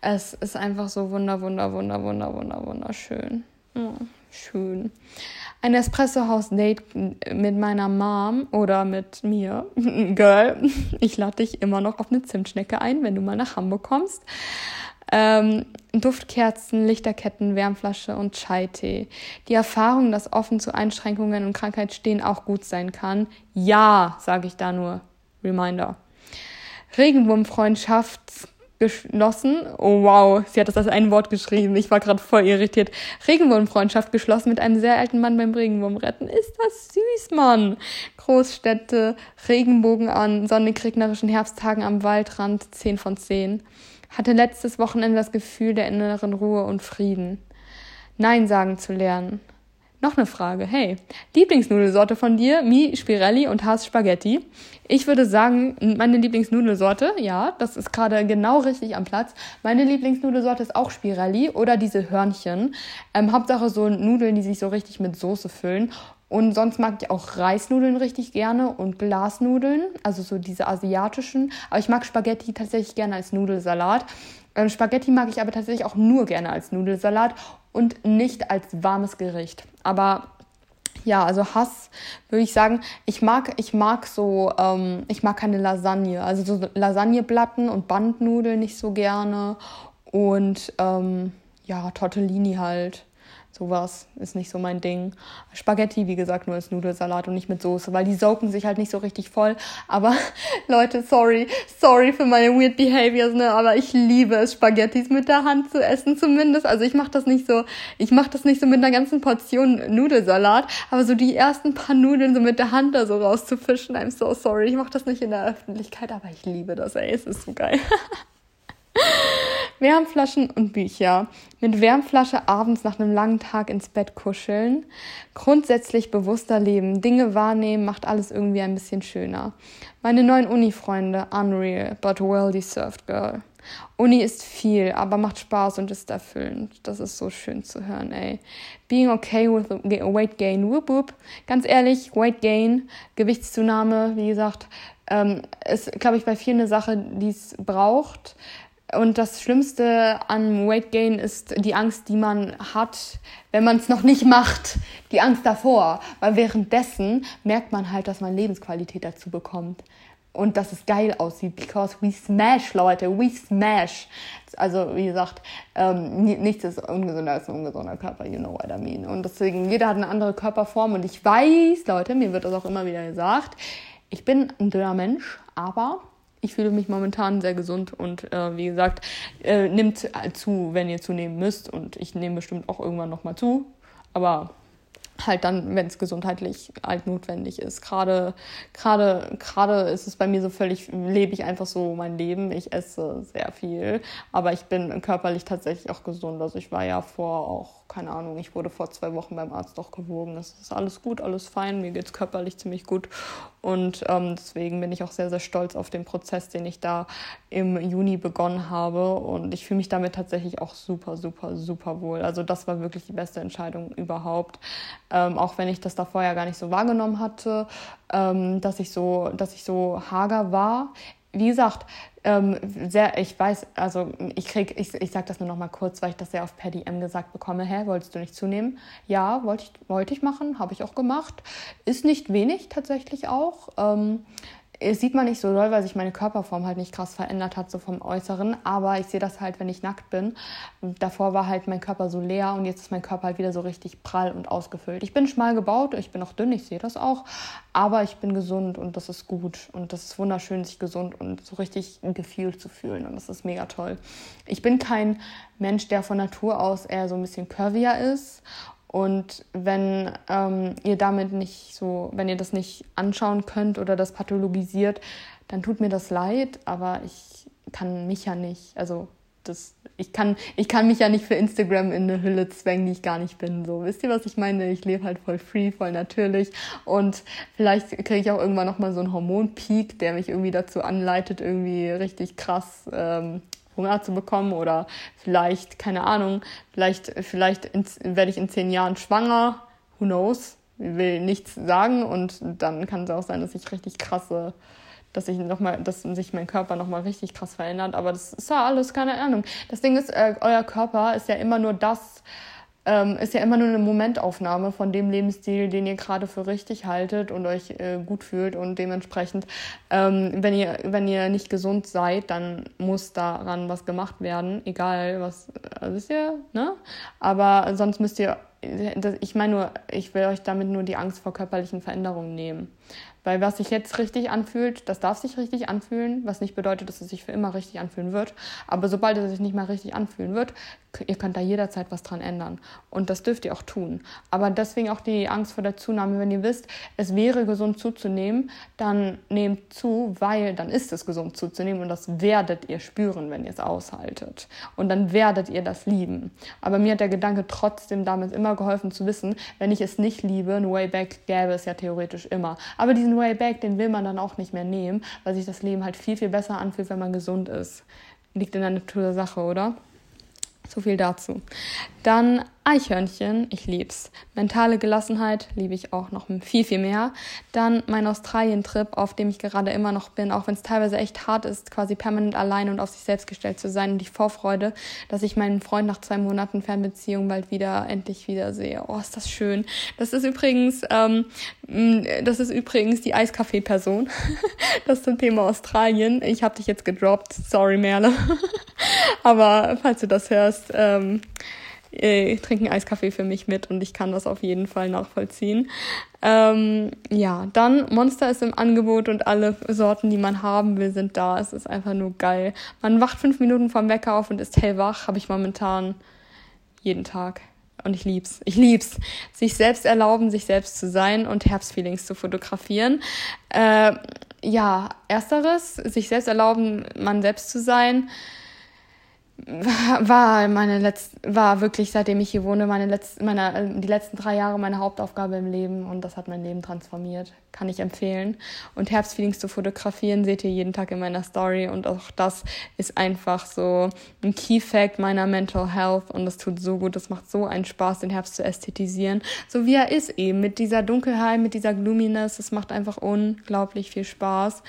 Es ist einfach so wunder, wunder, wunder, wunder, wunder, wunderschön. Oh, schön ein Espresso-House-Date mit meiner Mom oder mit mir. Girl, ich lade dich immer noch auf eine Zimtschnecke ein, wenn du mal nach Hamburg kommst. Ähm, Duftkerzen, Lichterketten, Wärmflasche und Chai-Tee. Die Erfahrung, dass offen zu Einschränkungen und Krankheit stehen auch gut sein kann. Ja, sage ich da nur. Reminder. Regenwurmfreundschaft geschlossen. Oh wow, sie hat das als ein Wort geschrieben. Ich war gerade voll irritiert. Regenwurmfreundschaft geschlossen mit einem sehr alten Mann beim Regenwurm retten. Ist das süß, Mann. Großstädte, Regenbogen an sonnig regnerischen Herbsttagen am Waldrand, 10 von 10. Hatte letztes Wochenende das Gefühl der inneren Ruhe und Frieden. Nein sagen zu lernen. Noch eine Frage. Hey, Lieblingsnudelsorte von dir? Mi Spirelli und Haas Spaghetti. Ich würde sagen, meine Lieblingsnudelsorte, ja, das ist gerade genau richtig am Platz. Meine Lieblingsnudelsorte ist auch Spirelli oder diese Hörnchen. Ähm, Hauptsache so Nudeln, die sich so richtig mit Soße füllen. Und sonst mag ich auch Reisnudeln richtig gerne und Glasnudeln, also so diese asiatischen. Aber ich mag Spaghetti tatsächlich gerne als Nudelsalat. Ähm, Spaghetti mag ich aber tatsächlich auch nur gerne als Nudelsalat und nicht als warmes Gericht. Aber ja, also Hass würde ich sagen, ich mag, ich mag so, ähm, ich mag keine Lasagne. Also so Lasagneplatten und Bandnudeln nicht so gerne. Und ähm, ja, Tortellini halt. Sowas ist nicht so mein Ding. Spaghetti, wie gesagt, nur als Nudelsalat und nicht mit Soße, weil die saugen sich halt nicht so richtig voll. Aber Leute, sorry, sorry für meine weird behaviors, ne? Aber ich liebe es, Spaghettis mit der Hand zu essen, zumindest. Also ich mache das nicht so, ich mache das nicht so mit einer ganzen Portion Nudelsalat, aber so die ersten paar Nudeln so mit der Hand da so rauszufischen, I'm so sorry. Ich mache das nicht in der Öffentlichkeit, aber ich liebe das, ey. Es ist so geil. Wärmflaschen und Bücher. Mit Wärmflasche abends nach einem langen Tag ins Bett kuscheln. Grundsätzlich bewusster leben. Dinge wahrnehmen macht alles irgendwie ein bisschen schöner. Meine neuen Uni-Freunde. Unreal, but well deserved, girl. Uni ist viel, aber macht Spaß und ist erfüllend. Das ist so schön zu hören, ey. Being okay with weight gain. Whoop, whoop. Ganz ehrlich, weight gain, Gewichtszunahme, wie gesagt, ähm, ist, glaube ich, bei vielen eine Sache, die es braucht. Und das Schlimmste an Weight Gain ist die Angst, die man hat, wenn man es noch nicht macht. Die Angst davor. Weil währenddessen merkt man halt, dass man Lebensqualität dazu bekommt. Und dass es geil aussieht. Because we smash, Leute. We smash. Also, wie gesagt, ähm, nichts ist ungesünder als ein ungesunder Körper. You know what I mean. Und deswegen, jeder hat eine andere Körperform. Und ich weiß, Leute, mir wird das auch immer wieder gesagt, ich bin ein dünner Mensch, aber ich fühle mich momentan sehr gesund und äh, wie gesagt, äh, nimmt zu, wenn ihr zunehmen müsst. Und ich nehme bestimmt auch irgendwann nochmal zu. Aber halt dann, wenn es gesundheitlich halt notwendig ist. Gerade, gerade, gerade ist es bei mir so völlig, lebe ich einfach so mein Leben. Ich esse sehr viel, aber ich bin körperlich tatsächlich auch gesund. Also ich war ja vor auch, keine Ahnung, ich wurde vor zwei Wochen beim Arzt auch gewogen. Das ist alles gut, alles fein. Mir geht es körperlich ziemlich gut. Und ähm, deswegen bin ich auch sehr, sehr stolz auf den Prozess, den ich da im Juni begonnen habe. Und ich fühle mich damit tatsächlich auch super, super, super wohl. Also das war wirklich die beste Entscheidung überhaupt ähm, auch wenn ich das davor ja gar nicht so wahrgenommen hatte, ähm, dass ich so, dass ich so hager war. Wie gesagt, ähm, sehr, ich weiß, also ich krieg, ich, ich sag das nur noch mal kurz, weil ich das ja auf per DM gesagt bekomme. Hä, wolltest du nicht zunehmen? Ja, wollte ich, wollte ich machen, habe ich auch gemacht. Ist nicht wenig tatsächlich auch. Ähm, es sieht man nicht so doll, weil sich meine Körperform halt nicht krass verändert hat, so vom Äußeren. Aber ich sehe das halt, wenn ich nackt bin. Davor war halt mein Körper so leer und jetzt ist mein Körper halt wieder so richtig prall und ausgefüllt. Ich bin schmal gebaut, ich bin auch dünn, ich sehe das auch. Aber ich bin gesund und das ist gut. Und das ist wunderschön, sich gesund und so richtig gefühlt zu fühlen. Und das ist mega toll. Ich bin kein Mensch, der von Natur aus eher so ein bisschen curvier ist und wenn ähm, ihr damit nicht so, wenn ihr das nicht anschauen könnt oder das pathologisiert, dann tut mir das leid, aber ich kann mich ja nicht, also das, ich kann, ich kann mich ja nicht für Instagram in eine Hülle zwängen, die ich gar nicht bin. So, wisst ihr, was ich meine? Ich lebe halt voll free, voll natürlich. Und vielleicht kriege ich auch irgendwann nochmal so einen Hormonpeak, der mich irgendwie dazu anleitet, irgendwie richtig krass ähm, Hunger zu bekommen. Oder vielleicht, keine Ahnung, vielleicht, vielleicht werde ich in zehn Jahren schwanger. Who knows? Will nichts sagen und dann kann es auch sein, dass ich richtig krasse dass ich noch mal, dass sich mein Körper nochmal richtig krass verändert. Aber das ist ja alles keine Ahnung. Das Ding ist, äh, euer Körper ist ja immer nur das, ähm, ist ja immer nur eine Momentaufnahme von dem Lebensstil, den ihr gerade für richtig haltet und euch äh, gut fühlt und dementsprechend, ähm, wenn ihr wenn ihr nicht gesund seid, dann muss daran was gemacht werden, egal was, also ist ja, ne? Aber sonst müsst ihr, ich meine nur, ich will euch damit nur die Angst vor körperlichen Veränderungen nehmen. Weil was sich jetzt richtig anfühlt, das darf sich richtig anfühlen, was nicht bedeutet, dass es sich für immer richtig anfühlen wird. Aber sobald es sich nicht mehr richtig anfühlen wird, ihr könnt da jederzeit was dran ändern. Und das dürft ihr auch tun. Aber deswegen auch die Angst vor der Zunahme. Wenn ihr wisst, es wäre gesund zuzunehmen, dann nehmt zu, weil dann ist es gesund zuzunehmen und das werdet ihr spüren, wenn ihr es aushaltet. Und dann werdet ihr das lieben. Aber mir hat der Gedanke trotzdem damals immer geholfen zu wissen, wenn ich es nicht liebe, ein Way Back gäbe es ja theoretisch immer. Aber diesen Way Back, den will man dann auch nicht mehr nehmen, weil sich das Leben halt viel, viel besser anfühlt, wenn man gesund ist. Liegt in der Natur der Sache, oder? So viel dazu. Dann Eichhörnchen, ich lieb's. Mentale Gelassenheit liebe ich auch noch viel, viel mehr. Dann mein Australien-Trip, auf dem ich gerade immer noch bin, auch wenn es teilweise echt hart ist, quasi permanent allein und auf sich selbst gestellt zu sein. Und die Vorfreude, dass ich meinen Freund nach zwei Monaten Fernbeziehung bald wieder, endlich wieder sehe. Oh, ist das schön. Das ist übrigens, ähm, das ist übrigens die Eiskaffee-Person. das zum Thema Australien. Ich habe dich jetzt gedroppt. Sorry, Merle. Aber falls du das hörst, ähm, äh, trinken Eiskaffee für mich mit und ich kann das auf jeden Fall nachvollziehen. Ähm, ja, dann Monster ist im Angebot und alle Sorten, die man haben will, sind da. Es ist einfach nur geil. Man wacht fünf Minuten vom Wecker auf und ist hellwach, habe ich momentan jeden Tag. Und ich lieb's. Ich lieb's. Sich selbst erlauben, sich selbst zu sein und Herbstfeelings zu fotografieren. Äh, ja, ersteres, sich selbst erlauben, man selbst zu sein war meine letzte, war wirklich seitdem ich hier wohne meine letzte, meine, die letzten drei Jahre meine Hauptaufgabe im Leben und das hat mein Leben transformiert. Kann ich empfehlen. Und Herbstfeelings zu fotografieren seht ihr jeden Tag in meiner Story und auch das ist einfach so ein Key Fact meiner Mental Health und das tut so gut, das macht so einen Spaß, den Herbst zu ästhetisieren, so wie er ist eben mit dieser Dunkelheit, mit dieser Gloominess. Es macht einfach unglaublich viel Spaß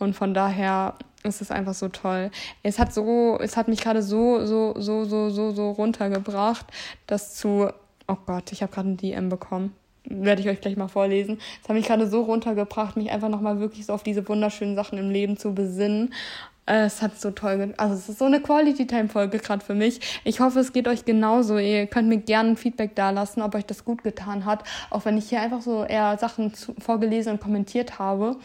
und von daher es ist einfach so toll. Es hat so, es hat mich gerade so, so, so, so, so, so runtergebracht, das zu, oh Gott, ich habe gerade ein DM bekommen. Werde ich euch gleich mal vorlesen. Es hat mich gerade so runtergebracht, mich einfach nochmal wirklich so auf diese wunderschönen Sachen im Leben zu besinnen. Es hat so toll, also es ist so eine Quality Time Folge gerade für mich. Ich hoffe, es geht euch genauso. Ihr könnt mir gerne ein Feedback dalassen, ob euch das gut getan hat, auch wenn ich hier einfach so eher Sachen zu, vorgelesen und kommentiert habe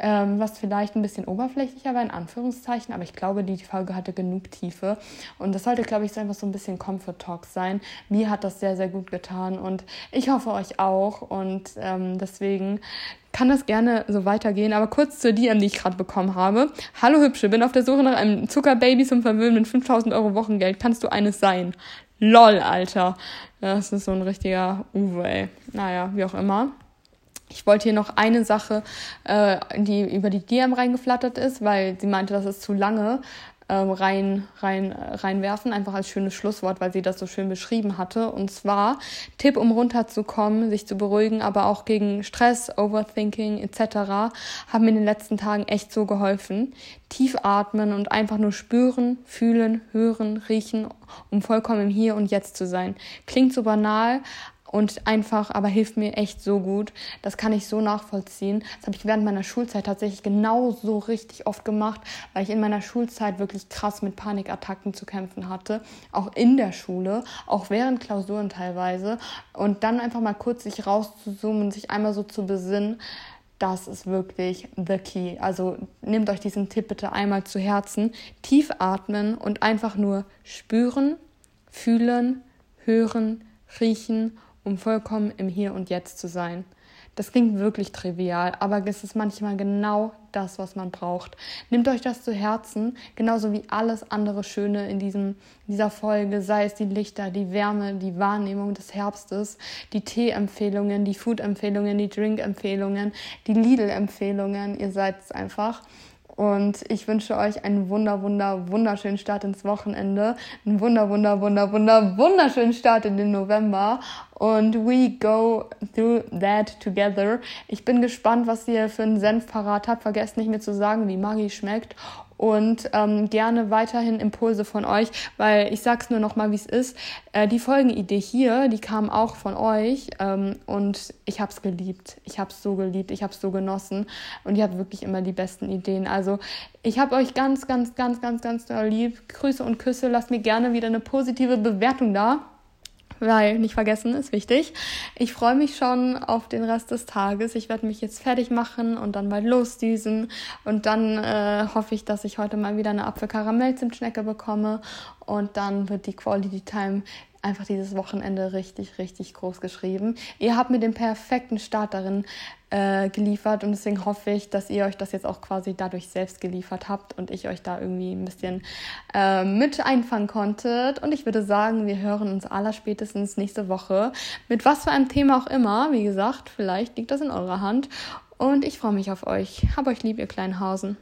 ähm, was vielleicht ein bisschen oberflächlicher war, in Anführungszeichen, aber ich glaube, die Folge hatte genug Tiefe. Und das sollte, glaube ich, so einfach so ein bisschen Comfort Talk sein. Mir hat das sehr, sehr gut getan und ich hoffe euch auch. Und ähm, deswegen kann das gerne so weitergehen. Aber kurz zur DM, die ich gerade bekommen habe. Hallo Hübsche, bin auf der Suche nach einem Zuckerbaby zum Verwöhnen mit 5000 Euro Wochengeld. Kannst du eines sein? Lol, Alter. Das ist so ein richtiger Uwe, ey. Naja, wie auch immer. Ich wollte hier noch eine Sache, äh, die über die DM reingeflattert ist, weil sie meinte, das ist zu lange ähm, rein, rein, reinwerfen, einfach als schönes Schlusswort, weil sie das so schön beschrieben hatte. Und zwar Tipp, um runterzukommen, sich zu beruhigen, aber auch gegen Stress, Overthinking etc. haben mir in den letzten Tagen echt so geholfen. Tief atmen und einfach nur spüren, fühlen, hören, riechen, um vollkommen im Hier und Jetzt zu sein. Klingt so banal, und einfach, aber hilft mir echt so gut. Das kann ich so nachvollziehen. Das habe ich während meiner Schulzeit tatsächlich genau so richtig oft gemacht, weil ich in meiner Schulzeit wirklich krass mit Panikattacken zu kämpfen hatte. Auch in der Schule, auch während Klausuren teilweise. Und dann einfach mal kurz sich rauszuzoomen und sich einmal so zu besinnen. Das ist wirklich the key. Also nehmt euch diesen Tipp bitte einmal zu Herzen. Tief atmen und einfach nur spüren, fühlen, hören, riechen um vollkommen im Hier und Jetzt zu sein. Das klingt wirklich trivial, aber es ist manchmal genau das, was man braucht. Nehmt euch das zu Herzen, genauso wie alles andere Schöne in diesem, dieser Folge, sei es die Lichter, die Wärme, die Wahrnehmung des Herbstes, die Tee-Empfehlungen, die Food-Empfehlungen, die Drink-Empfehlungen, die Lidl-Empfehlungen. Ihr seid es einfach. Und ich wünsche euch einen wunder, wunder, wunderschönen Start ins Wochenende. Einen wunder, wunder, wunder, wunder, wunderschönen Start in den November. Und we go through that together. Ich bin gespannt, was ihr für einen Senf parat habt. Vergesst nicht mir zu sagen, wie Maggi schmeckt und ähm, gerne weiterhin Impulse von euch, weil ich sag's nur noch mal, wie es ist. Äh, die Folgenidee hier, die kam auch von euch ähm, und ich hab's geliebt. Ich hab's so geliebt, ich hab's so genossen und ihr habt wirklich immer die besten Ideen. Also ich habe euch ganz, ganz, ganz, ganz, ganz doll lieb. Grüße und Küsse. Lasst mir gerne wieder eine positive Bewertung da weil nicht vergessen ist wichtig. Ich freue mich schon auf den Rest des Tages. Ich werde mich jetzt fertig machen und dann mal losdüsen und dann äh, hoffe ich, dass ich heute mal wieder eine Apfelkaramell-Zimtschnecke bekomme und dann wird die Quality Time einfach dieses Wochenende richtig, richtig groß geschrieben. Ihr habt mir den perfekten Start darin äh, geliefert und deswegen hoffe ich, dass ihr euch das jetzt auch quasi dadurch selbst geliefert habt und ich euch da irgendwie ein bisschen äh, mit einfangen konntet. Und ich würde sagen, wir hören uns aller spätestens nächste Woche mit was für einem Thema auch immer. Wie gesagt, vielleicht liegt das in eurer Hand. Und ich freue mich auf euch. Hab euch lieb, ihr kleinen Hausen.